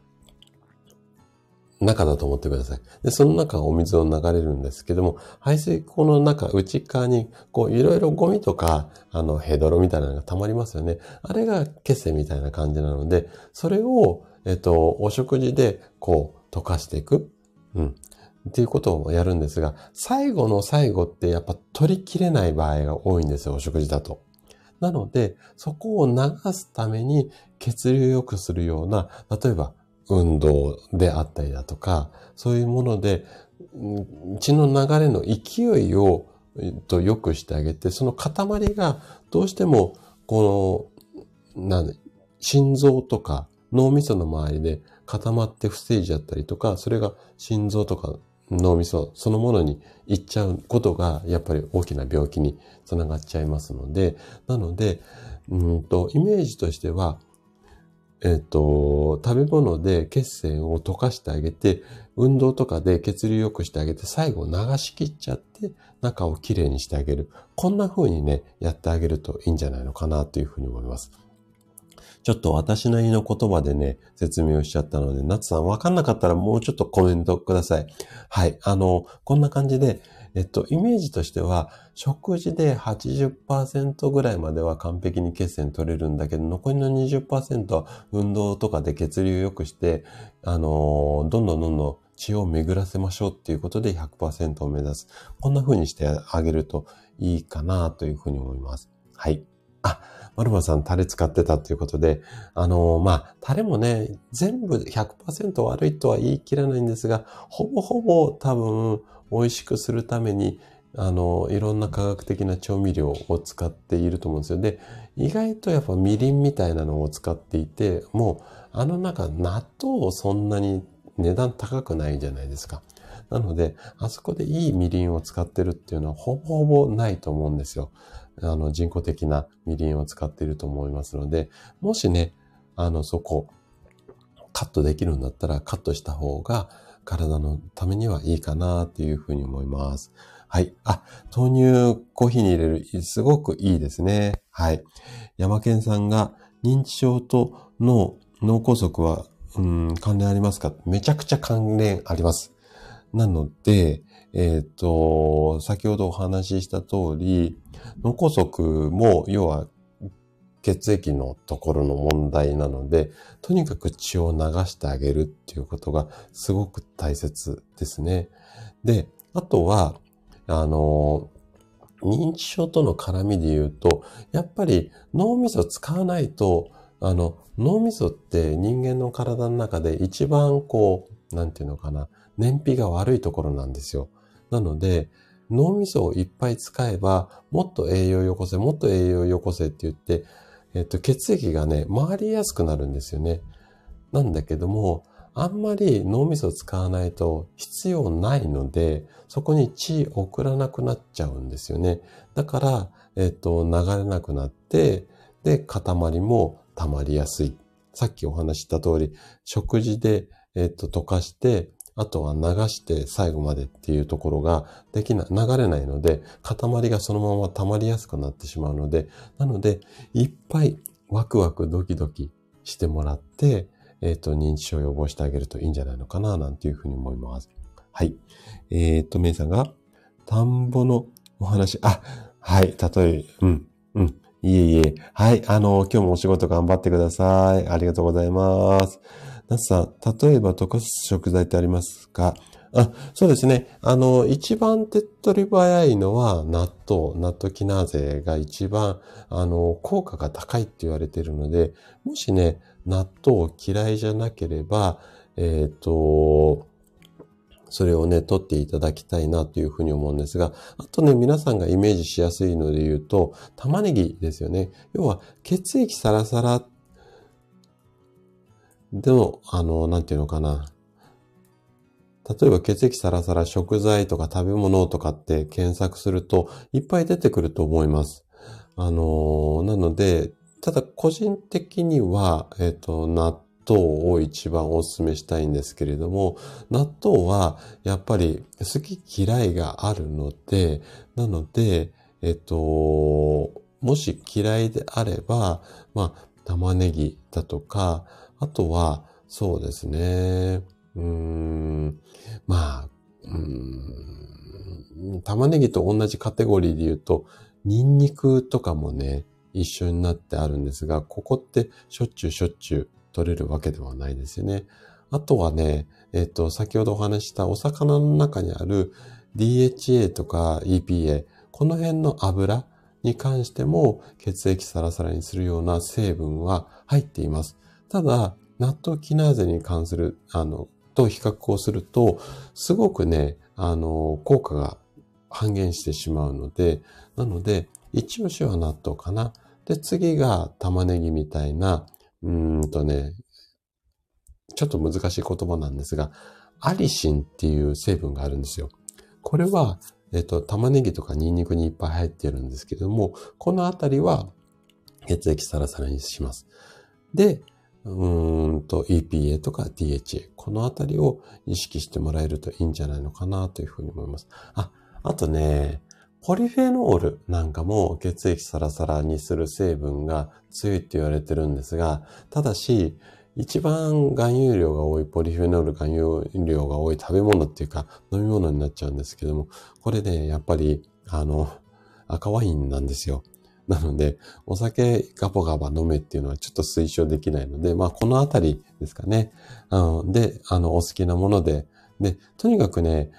中だと思ってください。で、その中お水を流れるんですけども、排水口の中、内側に、こう、いろいろゴミとか、あの、ヘドロみたいなのが溜まりますよね。あれが血栓みたいな感じなので、それを、えっと、お食事で、こう、溶かしていく。うん。っていうことをやるんですが、最後の最後ってやっぱ取りきれない場合が多いんですよ、お食事だと。なので、そこを流すために血流良くするような、例えば運動であったりだとか、そういうもので、血の流れの勢いを、とくしてあげて、その塊がどうしても、この、なん心臓とか脳みその周りで固まって防いじゃったりとか、それが心臓とか脳みそそのものに行っちゃうことが、やっぱり大きな病気につながっちゃいますので、なので、うんと、イメージとしては、えっ、と、食べ物で血栓を溶かしてあげて、運動とかで血流良くしてあげて、最後流し切っちゃって、中をきれいにしてあげる。こんな風にね、やってあげるといいんじゃないのかなというふうに思います。ちょっと私なりの言葉でね、説明をしちゃったので、夏さんわかんなかったらもうちょっとコメントください。はい。あの、こんな感じで、えっと、イメージとしては、食事で80%ぐらいまでは完璧に血栓取れるんだけど、残りの20%は運動とかで血流を良くして、あの、どんどんどんどん血を巡らせましょうっていうことで100%を目指す。こんな風にしてあげるといいかなというふうに思います。はい。あ、マルマさんタレ使ってたということで、あのー、まあ、タレもね、全部100%悪いとは言い切らないんですが、ほぼほぼ多分、美味しくするために、あの、いろんな科学的な調味料を使っていると思うんですよ。で、意外とやっぱみりんみたいなのを使っていて、もう、あの中、納豆そんなに値段高くないじゃないですか。なので、あそこでいいみりんを使ってるっていうのはほぼほぼないと思うんですよ。あの、人工的なみりんを使っていると思いますので、もしね、あの、そこ、カットできるんだったらカットした方が体のためにはいいかなっていうふうに思います。はい。あ、豆乳コーヒーに入れる、すごくいいですね。はい。山健さんが認知症と脳、脳梗塞は、うん、関連ありますか？めちゃくちゃ関連あります。なので、えっ、ー、と、先ほどお話しした通り、脳梗塞も、要は血液のところの問題なので、とにかく血を流してあげるっていうことがすごく大切ですね。で、あとは、あの、認知症との絡みで言うと、やっぱり脳みそ使わないと、あの、脳みそって人間の体の中で一番こう、なんていうのかな、燃費が悪いところなんですよ。なので、脳みそをいっぱい使えば、もっと栄養よこせ、もっと栄養よこせって言って、えっと、血液がね、回りやすくなるんですよね。なんだけども、あんまり脳みそを使わないと必要ないので、そこに血送らなくなっちゃうんですよね。だから、えっと、流れなくなって、で、塊も溜まりやすい。さっきお話した通り、食事で、えっと、溶かして、あとは流して最後までっていうところができな、流れないので、塊がそのまま溜まりやすくなってしまうので、なので、いっぱいワクワクドキドキしてもらって、えっ、ー、と、認知症を予防してあげるといいんじゃないのかな、なんていうふうに思います。はい。えっ、ー、と、メイさんが、田んぼのお話、あ、はい、例え、うん、うん、いえいえ。はい、あの、今日もお仕事頑張ってください。ありがとうございます。ナスさん、例えば溶かす食材ってありますかあ、そうですね。あの、一番手っ取り早いのは納豆、納豆キナーゼが一番、あの、効果が高いって言われているので、もしね、納豆嫌いじゃなければ、えっ、ー、と、それをね、取っていただきたいなというふうに思うんですが、あとね、皆さんがイメージしやすいので言うと、玉ねぎですよね。要は、血液サラサラっでも、あの、なんていうのかな。例えば血液サラサラ食材とか食べ物とかって検索するといっぱい出てくると思います。あの、なので、ただ個人的には、えっ、と、納豆を一番お勧めしたいんですけれども、納豆はやっぱり好き嫌いがあるので、なので、えっ、と、もし嫌いであれば、まあ、玉ねぎだとか、あとは、そうですね。うーん、まあ、うん、玉ねぎと同じカテゴリーで言うと、ニンニクとかもね、一緒になってあるんですが、ここってしょっちゅうしょっちゅう取れるわけではないですよね。あとはね、えっ、と、先ほどお話したお魚の中にある DHA とか EPA、この辺の油に関しても血液サラサラにするような成分は入っています。ただ、納豆キナーゼに関する、あの、と比較をすると、すごくね、あの、効果が半減してしまうので、なので、一押しは納豆かな。で、次が玉ねぎみたいな、うーんとね、ちょっと難しい言葉なんですが、アリシンっていう成分があるんですよ。これは、えっと、玉ねぎとかニンニクにいっぱい入っているんですけども、このあたりは血液サラサラにします。で、うーんと EPA とか DHA。このあたりを意識してもらえるといいんじゃないのかなというふうに思います。あ、あとね、ポリフェノールなんかも血液サラサラにする成分が強いって言われてるんですが、ただし、一番含有量が多い、ポリフェノール含有量が多い食べ物っていうか飲み物になっちゃうんですけども、これね、やっぱり、あの、赤ワインなんですよ。なので、お酒ガバガバ飲めっていうのはちょっと推奨できないので、まあこのあたりですかね。うん、で、あの、お好きなもので、で、とにかくね、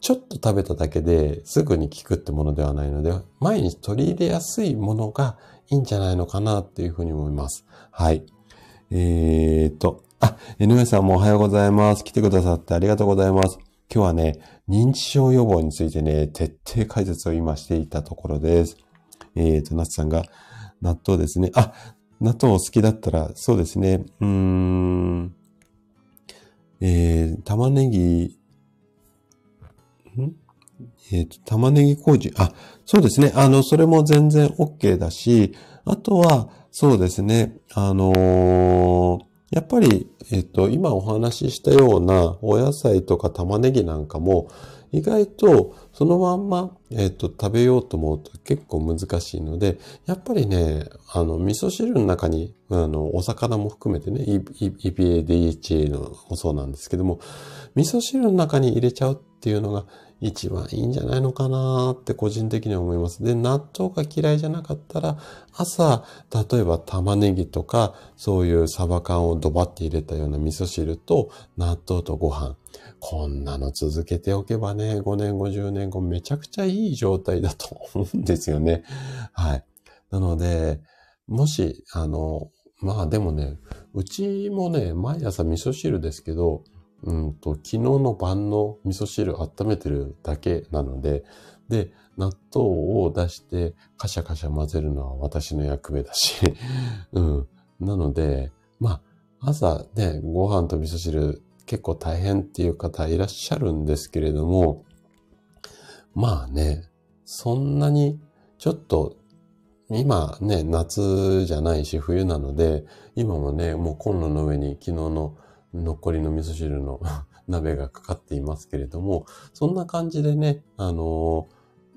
ちょっと食べただけですぐに効くってものではないので、毎日取り入れやすいものがいいんじゃないのかなっていうふうに思います。はい。えーと、あ、井上さんもおはようございます。来てくださってありがとうございます。今日はね、認知症予防についてね、徹底解説を今していたところです。えっ、ー、と、ナツさんが納豆ですね。あ、納豆お好きだったら、そうですね。うーん。えー、玉ねぎ、ん？えっ、と、玉ねぎ麹？あ、そうですね。あの、それも全然 OK だし、あとは、そうですね。あのーやっぱり、えっ、と、今お話ししたようなお野菜とか玉ねぎなんかも、意外とそのまんま、えっ、と、食べようと思うと結構難しいので、やっぱりね、あの、味噌汁の中に、あの、お魚も含めてね、EPA、DHA のもそうなんですけども、味噌汁の中に入れちゃうっていうのが一番いいんじゃないのかなって個人的には思います。で、納豆が嫌いじゃなかったら、朝、例えば玉ねぎとか、そういうサバ缶をドバって入れたような味噌汁と、納豆とご飯。こんなの続けておけばね、5年後、10年後、めちゃくちゃいい状態だと思うんですよね。[LAUGHS] はい。なので、もし、あの、まあでもね、うちもね、毎朝味噌汁ですけど、うんと、昨日の晩の味噌汁温めてるだけなので、で、納豆を出してカシャカシャ混ぜるのは私の役目だし、[LAUGHS] うん。なので、まあ、朝ね、ご飯と味噌汁結構大変っていう方いらっしゃるんですけれども、まあね、そんなにちょっと今ね、夏じゃないし冬なので、今もね、もうコンロの上に昨日の残りの味噌汁の [LAUGHS] 鍋がかかっていますけれども、そんな感じでね、あの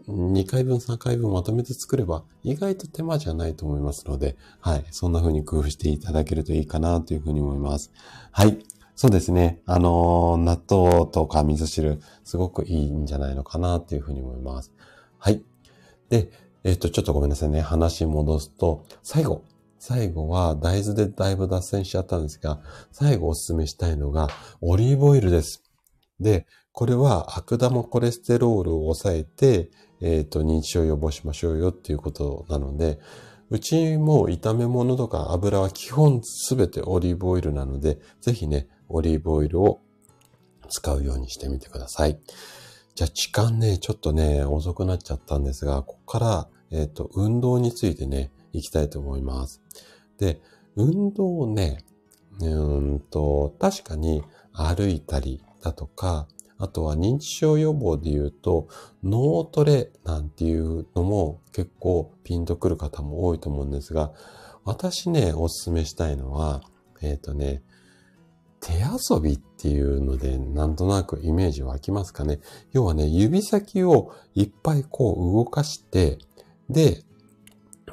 ー、2回分、3回分まとめて作れば意外と手間じゃないと思いますので、はい。そんな風に工夫していただけるといいかなというふうに思います。はい。そうですね。あの、納豆とか味噌汁、すごくいいんじゃないのかなというふうに思います。はい。で、えっ、と、ちょっとごめんなさいね。話戻すと、最後、最後は大豆でだいぶ脱線しちゃったんですが、最後お勧めしたいのがオリーブオイルです。で、これは悪玉コレステロールを抑えて、えっ、ー、と、認知症予防しましょうよっていうことなので、うちも炒め物とか油は基本すべてオリーブオイルなので、ぜひね、オリーブオイルを使うようにしてみてください。じゃあ時間ね、ちょっとね、遅くなっちゃったんですが、ここから、えっ、ー、と、運動についてね、いきたいと思います。で、運動をね、うんと、確かに歩いたりだとか、あとは認知症予防で言うと、脳トレなんていうのも結構ピンとくる方も多いと思うんですが、私ね、おすすめしたいのは、えっ、ー、とね、手遊びっていうので、なんとなくイメージ湧きますかね。要はね、指先をいっぱいこう動かして、で、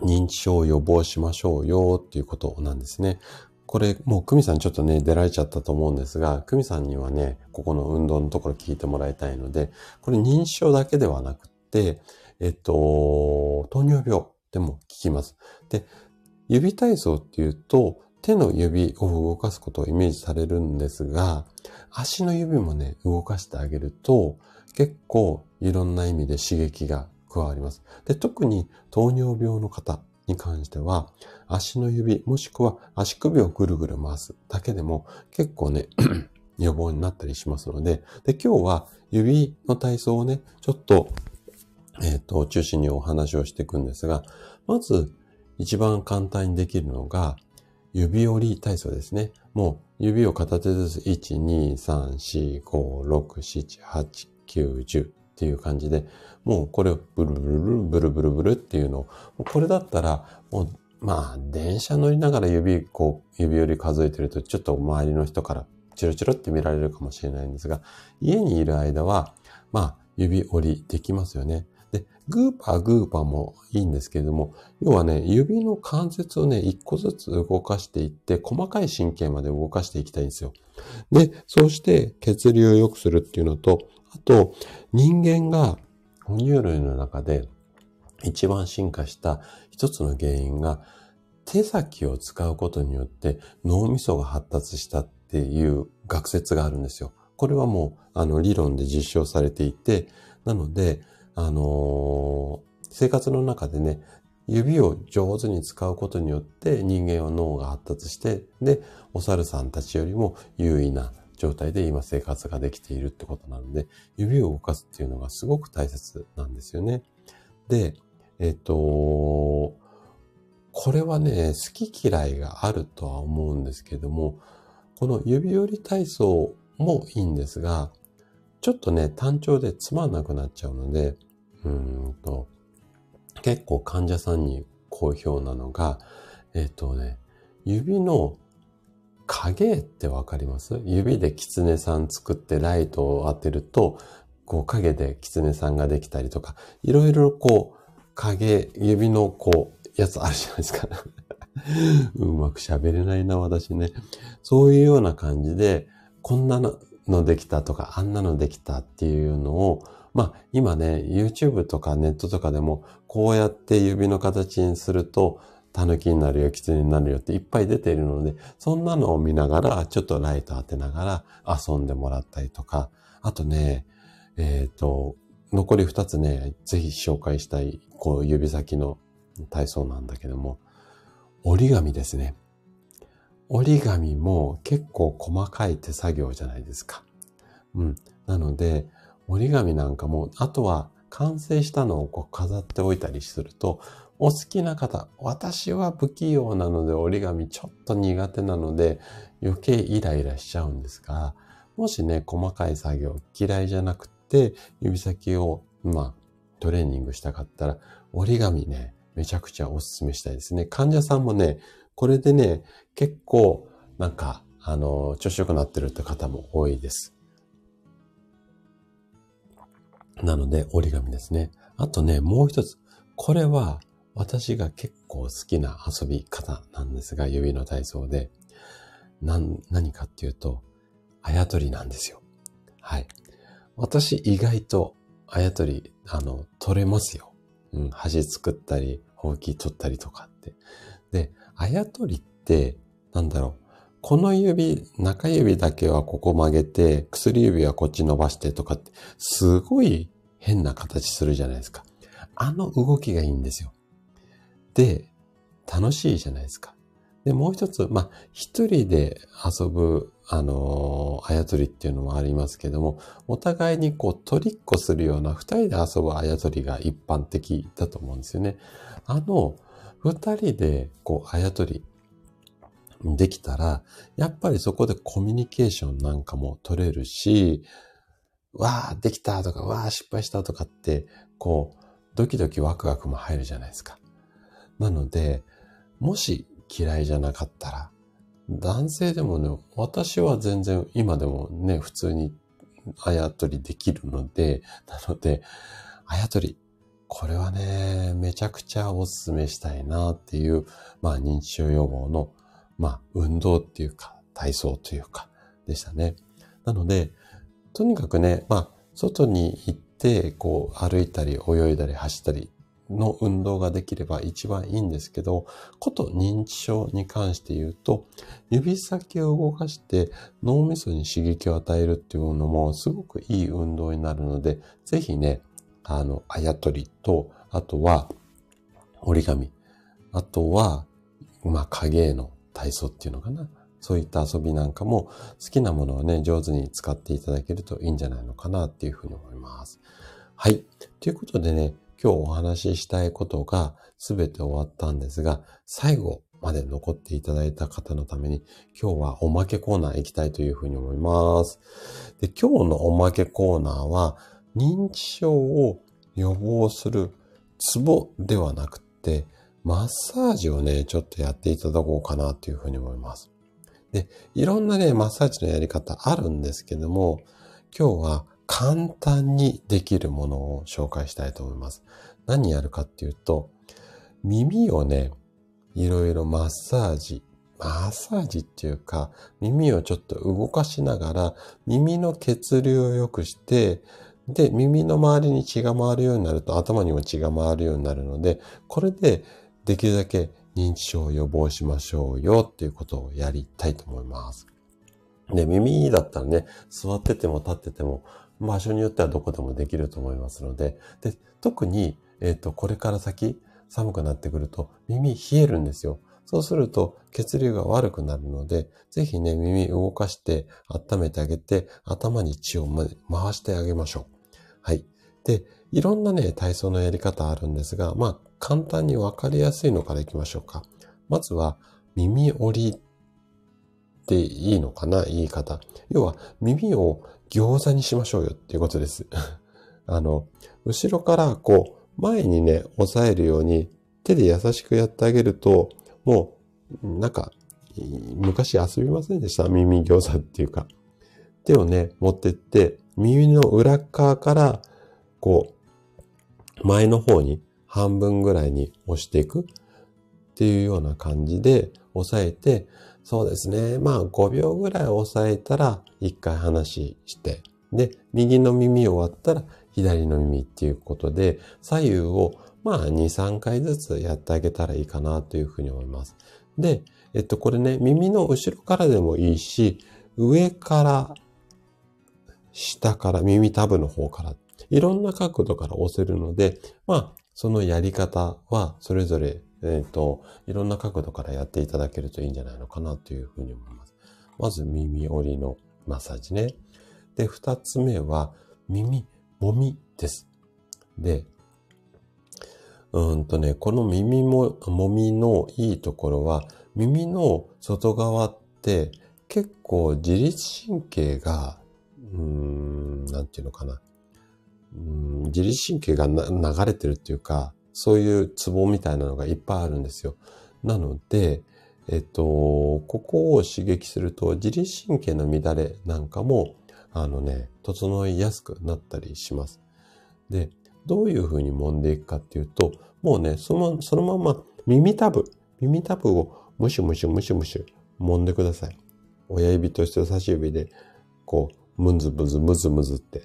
認知症を予防しましょうよっていうことなんですね。これ、もう、久美さんちょっとね、出られちゃったと思うんですが、久美さんにはね、ここの運動のところ聞いてもらいたいので、これ認知症だけではなくて、えっと、糖尿病でも効きます。で、指体操っていうと、手の指を動かすことをイメージされるんですが、足の指もね、動かしてあげると、結構いろんな意味で刺激が加わります。で、特に糖尿病の方に関しては、足の指もしくは足首をぐるぐる回すだけでも結構ね、[CLEARS THROAT] 予防になったりしますので、で、今日は指の体操をね、ちょっと、えっ、ー、と、中心にお話をしていくんですが、まず一番簡単にできるのが、指折り体操ですね。もう指を片手ずつ1、2、3、4、5、6、7、8、9、10っていう感じで、もうこれをブルブルブルブルブルブルっていうのを、これだったら、もう、まあ、電車乗りながら指、こう、指折り数えてると、ちょっと周りの人からチロチロって見られるかもしれないんですが、家にいる間は、まあ、指折りできますよね。グーパーグーパーもいいんですけれども、要はね、指の関節をね、一個ずつ動かしていって、細かい神経まで動かしていきたいんですよ。で、そうして血流を良くするっていうのと、あと、人間が哺乳類の中で一番進化した一つの原因が手先を使うことによって脳みそが発達したっていう学説があるんですよ。これはもうあの理論で実証されていて、なので、あの、生活の中でね、指を上手に使うことによって人間は脳が発達して、で、お猿さんたちよりも優位な状態で今生活ができているってことなので、指を動かすっていうのがすごく大切なんですよね。で、えっ、と、これはね、好き嫌いがあるとは思うんですけども、この指折り体操もいいんですが、ちょっとね、単調でつまんなくなっちゃうので、うんと、結構患者さんに好評なのが、えっ、とね、指の影ってわかります？指で狐さん作ってライトを当てると、こう影で狐さんができたりとか、いろいろこう影、指のこう、やつあるじゃないですか。[LAUGHS] うまく喋れないな、私ね。そういうような感じで、こんなのできたとか、あんなのできたっていうのを、まあ今ね、YouTube とかネットとかでも、こうやって指の形にすると、狸になるよ、狐になるよっていっぱい出ているので、そんなのを見ながら、ちょっとライト当てながら遊んでもらったりとか、あとね、えっ、ー、と、残り2つね、ぜひ紹介したい、こう指先の体操なんだけども、折り紙ですね。折り紙も結構細かい手作業じゃないですか。うん。なので、折り紙なんかも、あとは完成したのをこう飾っておいたりすると、お好きな方、私は不器用なので折り紙ちょっと苦手なので余計イライラしちゃうんですが、もしね、細かい作業嫌いじゃなくて指先を、まあ、トレーニングしたかったら折り紙ね、めちゃくちゃおすすめしたいですね。患者さんもね、これでね、結構なんか、あの、調子良くなってるって方も多いです。なので、折り紙ですね。あとね、もう一つ。これは、私が結構好きな遊び方なんですが、指の体操で、何、何かっていうと、あやとりなんですよ。はい。私意外とあやとり、あの、取れますよ。うん、端作ったり、ほうき取ったりとかって。で、あやとりって、なんだろう。この指、中指だけはここ曲げて、薬指はこっち伸ばしてとかって、すごい変な形するじゃないですか。あの動きがいいんですよ。で、楽しいじゃないですか。で、もう一つ、まあ、一人で遊ぶ、あのー、あやとりっていうのもありますけども、お互いにこう、トリッコするような二人で遊ぶあやとりが一般的だと思うんですよね。あの、二人で、こう、あやとりできたら、やっぱりそこでコミュニケーションなんかも取れるし、わあ、できたとか、わあ、失敗したとかって、こう、ドキドキワクワクも入るじゃないですか。なので、もし嫌いじゃなかったら、男性でもね、私は全然今でもね、普通にあやとりできるので、なので、あやとり、これはね、めちゃくちゃおすすめしたいなっていう、まあ認知症予防の、まあ運動っていうか、体操というか、でしたね。なので、とにかくね、まあ、外に行って、こう歩いたり泳いだり走ったりの運動ができれば一番いいんですけど、こと認知症に関して言うと、指先を動かして脳みそに刺激を与えるっていうのもすごくいい運動になるので、ぜひね、あの、あやとりと、あとは折り紙、あとは、まあ、影絵の体操っていうのかな？そういった遊びなんかも好きなものをね、上手に使っていただけるといいんじゃないのかなっていうふうに思います。はい。ということでね、今日お話ししたいことが全て終わったんですが、最後まで残っていただいた方のために、今日はおまけコーナー行きたいというふうに思います。で今日のおまけコーナーは、認知症を予防するツボではなくて、マッサージをね、ちょっとやっていただこうかなというふうに思います。で、いろんなね、マッサージのやり方あるんですけども、今日は簡単にできるものを紹介したいと思います。何やるかっていうと、耳をね、いろいろマッサージ、マッサージっていうか、耳をちょっと動かしながら、耳の血流を良くして、で、耳の周りに血が回るようになると頭にも血が回るようになるので、これでできるだけ認知症を予防しましょうよっていうことをやりたいと思います。で、耳だったらね、座ってても立ってても場所によってはどこでもできると思いますので、で、特に、えっ、ー、と、これから先、寒くなってくると耳冷えるんですよ。そうすると血流が悪くなるので、ぜひね、耳動かして温めてあげて、頭に血を回してあげましょう。はい。で、いろんなね、体操のやり方あるんですが、まあ、簡単にわかりやすいのからいきましょうか。まずは、耳折りっていいのかな？言い方。要は、耳を餃子にしましょうよっていうことです。[LAUGHS] あの、後ろからこう、前にね、押さえるように手で優しくやってあげると、もう、なんか、昔遊びませんでした？耳餃子っていうか。手をね、持ってって、耳の裏側から、こう、前の方に半分ぐらいに押していくっていうような感じで押さえて、そうですね。まあ5秒ぐらい押さえたら一回話して、で、右の耳終わったら左の耳っていうことで、左右をまあ2、3回ずつやってあげたらいいかなというふうに思います。で、えっと、これね、耳の後ろからでもいいし、上から、下から、耳タブの方から、いろんな角度から押せるので、まあ、そのやり方はそれぞれ、えっ、と、いろんな角度からやっていただけるといいんじゃないのかなというふうに思います。まず耳折りのマッサージね。で、二つ目は耳もみです。で、うんとね、この耳も、もみのいいところは、耳の外側って結構自律神経が、うーん、なんていうのかな。うん自律神経が流れてるっていうか、そういうツボみたいなのがいっぱいあるんですよ。なので、えっと、ここを刺激すると自律神経の乱れなんかも、あのね、整いやすくなったりします。で、どういうふうに揉んでいくかっていうと、もうね、そのそのまま耳たぶ、耳たぶをムシュムシュムシュムシュ揉んでください。親指と人差し指で、こう、ムズムズムズムズって。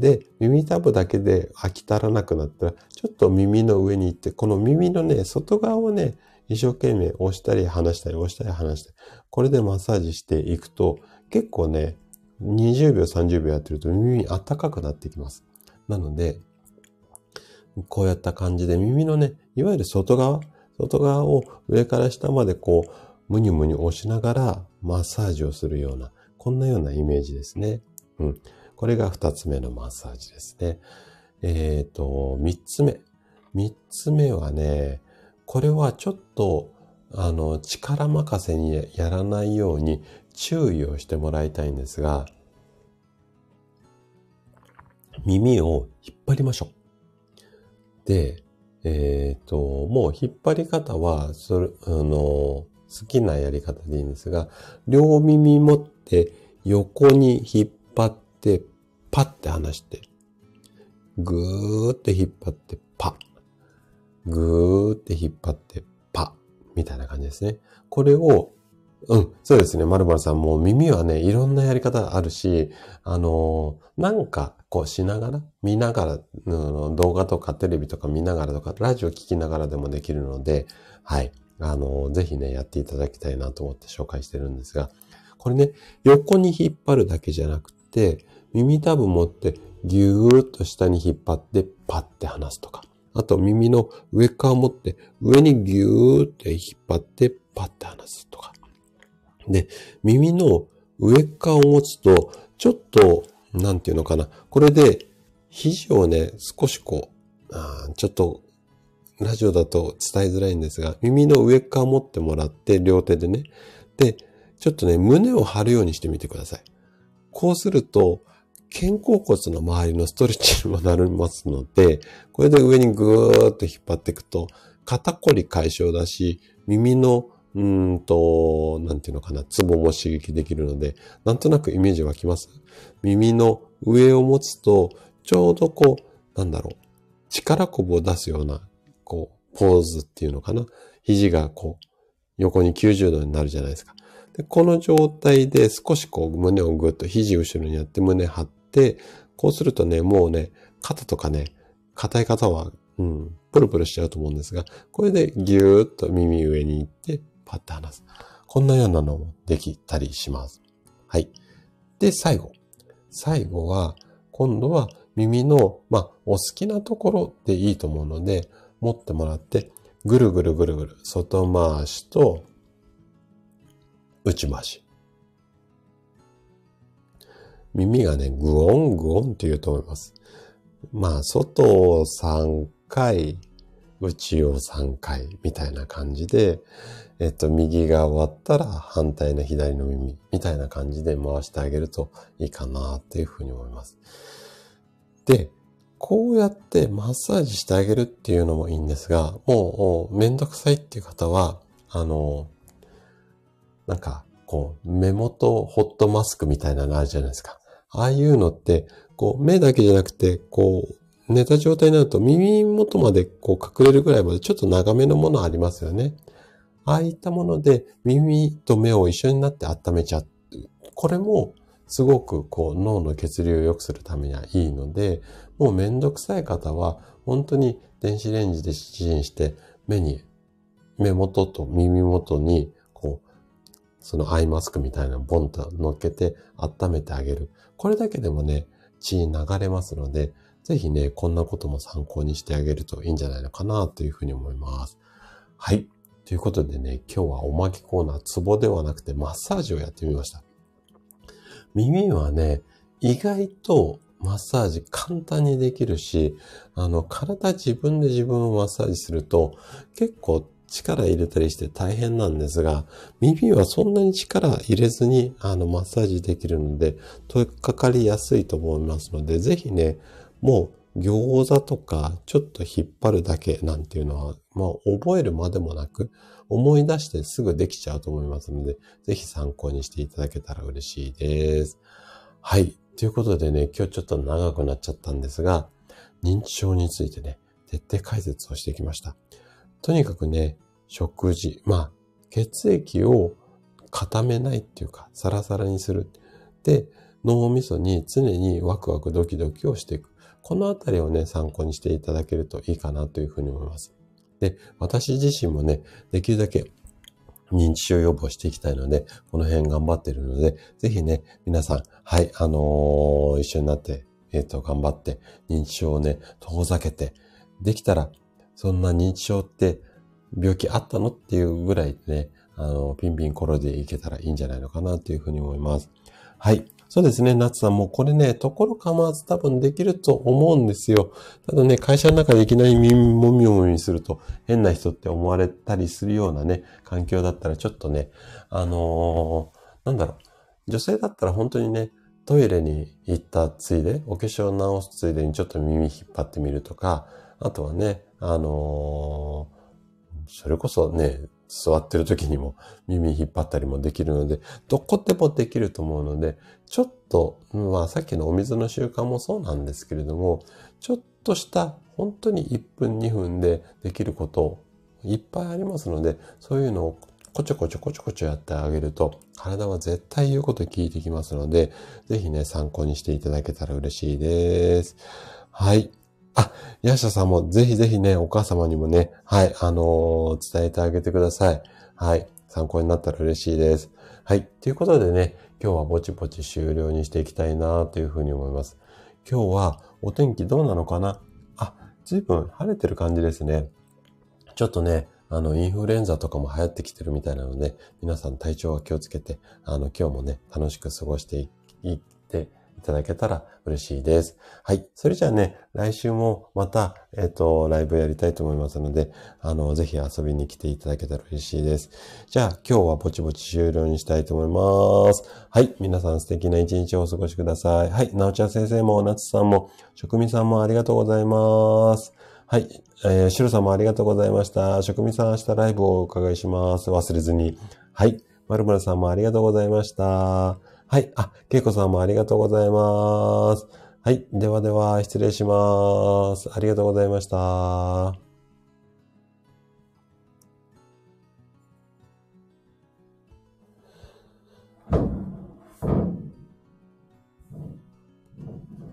で、耳たぶだけで飽き足らなくなったら、ちょっと耳の上に行って、この耳のね、外側をね、一生懸命押したり離したり押したり離したり、これでマッサージしていくと、結構ね、20秒30秒やってると耳暖かくなってきます。なので、こうやった感じで耳のね、いわゆる外側、外側を上から下までこう、むにゅむにゅ押しながらマッサージをするような、こんなようなイメージですね。うん。これが二つ目のマッサージですね。えっ、ー、と、三つ目。三つ目はね、これはちょっと、あの、力任せにやらないように注意をしてもらいたいんですが、耳を引っ張りましょう。で、えっ、ー、と、もう引っ張り方は、それ、あの、好きなやり方でいいんですが、両耳持って横に引っ張って、パッて離して、ぐーって引っ張って、パッ。ぐーって引っ張って、パッ。みたいな感じですね。これを、うん、そうですね。まるまるさんも耳はね、いろんなやり方あるし、あのー、なんか、こうしながら、見ながら、うん、動画とかテレビとか見ながらとか、ラジオ聞きながらでもできるので、はい。あの、ぜひね、やっていただきたいなと思って紹介してるんですが、これね、横に引っ張るだけじゃなくて、耳たぶ持ってぎゅーっと下に引っ張ってパッて離すとか。あと耳の上側持って上にぎゅーって引っ張ってパッて離すとか。で、耳の上側を持つと、ちょっとなんていうのかな。これで、肘をね、少しこう、あちょっと、ラジオだと伝えづらいんですが、耳の上側を持ってもらって、両手でね。で、ちょっとね、胸を張るようにしてみてください。こうすると、肩甲骨の周りのストレッチにもなりますので、[LAUGHS] これで上にぐーっと引っ張っていくと、肩こり解消だし、耳のうんと、なんていうのかな、ツボも刺激できるので、なんとなくイメージ湧きます？耳の上を持つと、ちょうどこう、なんだろう、力こぶを出すような、こう、ポーズっていうのかな？肘がこう、横に90度になるじゃないですか。で、この状態で少しこう、胸をぐっと肘後ろにやって胸張って、こうするとね、もうね、肩とかね、硬い方は、うん、プルプルしちゃうと思うんですが、これでぎゅーっと耳上に行って、パッと離す。こんなようなのもできたりします。はい。で、最後。最後は、今度は耳の、まあ、お好きなところでいいと思うので、持ってもらって、ぐるぐるぐるぐる、外回しと、内回し。耳がね、グオングオンって言うと思います。まあ、外を3回、内を3回みたいな感じで、えっと、右が終わったら反対の左の耳みたいな感じで回してあげるといいかなっていうふうに思います。で、こうやってマッサージしてあげるっていうのもいいんですが、もうめんどくさいっていう方は、あの、なんか、こう、目元ホットマスクみたいなのあるじゃないですか。ああいうのって、こう、目だけじゃなくて、こう、寝た状態になると耳元までこう隠れるぐらいまでちょっと長めのものありますよね。ああいったもので耳と目を一緒になって温めちゃう。これもすごくこう脳の血流を良くするためにはいいので、もうめんどくさい方は本当に電子レンジでチンして目に、目元と耳元にこう、そのアイマスクみたいなボンと乗っけて温めてあげる。これだけでもね、血流れますので、ぜひね、こんなことも参考にしてあげるといいんじゃないのかなというふうに思います。はい。ということでね、今日はおまけコーナー、ツボではなくてマッサージをやってみました。耳はね、意外とマッサージ簡単にできるし、あの、体自分で自分をマッサージすると結構力入れたりして大変なんですが、耳はそんなに力入れずにあのマッサージできるので、取っかかりやすいと思いますので、ぜひね、もう餃子とかちょっと引っ張るだけなんていうのは、まあ覚えるまでもなく思い出してすぐできちゃうと思いますので、ぜひ参考にしていただけたら嬉しいです。はい。ということでね、今日ちょっと長くなっちゃったんですが、認知症についてね、徹底解説をしてきました。とにかくね、食事、まあ、血液を固めないっていうか、サラサラにする。で、脳みそに常にワクワクドキドキをしていく。このあたりをね、参考にしていただけるといいかなというふうに思います。で、私自身もね、できるだけ認知症予防していきたいので、この辺頑張ってるので、ぜひね、皆さん、はい、あのー、一緒になって、えっ、ー、と、頑張って、認知症をね、遠ざけて、できたら、そんな認知症って病気あったの？っていうぐらいね、あの、ピンピンコロでいけたらいいんじゃないのかなというふうに思います。はい。そうですね、夏さんもこれね、ところ構わず多分できると思うんですよ。ただね、会社の中でいきなり耳もみもみすると変な人って思われたりするようなね、環境だったらちょっとね、あのー、なんだろう。女性だったら本当にね、トイレに行ったついで、お化粧直すついでにちょっと耳引っ張ってみるとか、あとはね、あのー、それこそね、座ってる時にも耳引っ張ったりもできるので、どこでもできると思うので、ちょっと、まあさっきのお水の習慣もそうなんですけれども、ちょっとした本当に1分2分でできることいっぱいありますので、そういうのをこちょこちょこちょこちょやってあげると、体は絶対言うこと聞いてきますので、ぜひね、参考にしていただけたら嬉しいです。はい。あ、ヤシャさんもぜひぜひね、お母様にもね、はい、あのー、伝えてあげてください。はい、参考になったら嬉しいです。はい、ということでね、今日はぼちぼち終了にしていきたいなというふうに思います。今日はお天気どうなのかな？あ、ずいぶん晴れてる感じですね。ちょっとね、あの、インフルエンザとかも流行ってきてるみたいなので、皆さん体調は気をつけて、あの、今日もね、楽しく過ごしていっていただけたら嬉しいです。はい。それじゃあね、来週もまた、えっ、ー、と、ライブやりたいと思いますので、あの、ぜひ遊びに来ていただけたら嬉しいです。じゃあ、今日はぼちぼち終了にしたいと思います。はい。皆さん素敵な一日をお過ごしください。はい。なおちゃん先生も、なつさんも、職味さんもありがとうございます。はい。えー、しろさんもありがとうございました。職味さん明日ライブをお伺いします。忘れずに。はい。まるまるさんもありがとうございました。はい。あ、けいこさんもありがとうございます。はい。ではでは、失礼します。ありがとうございました。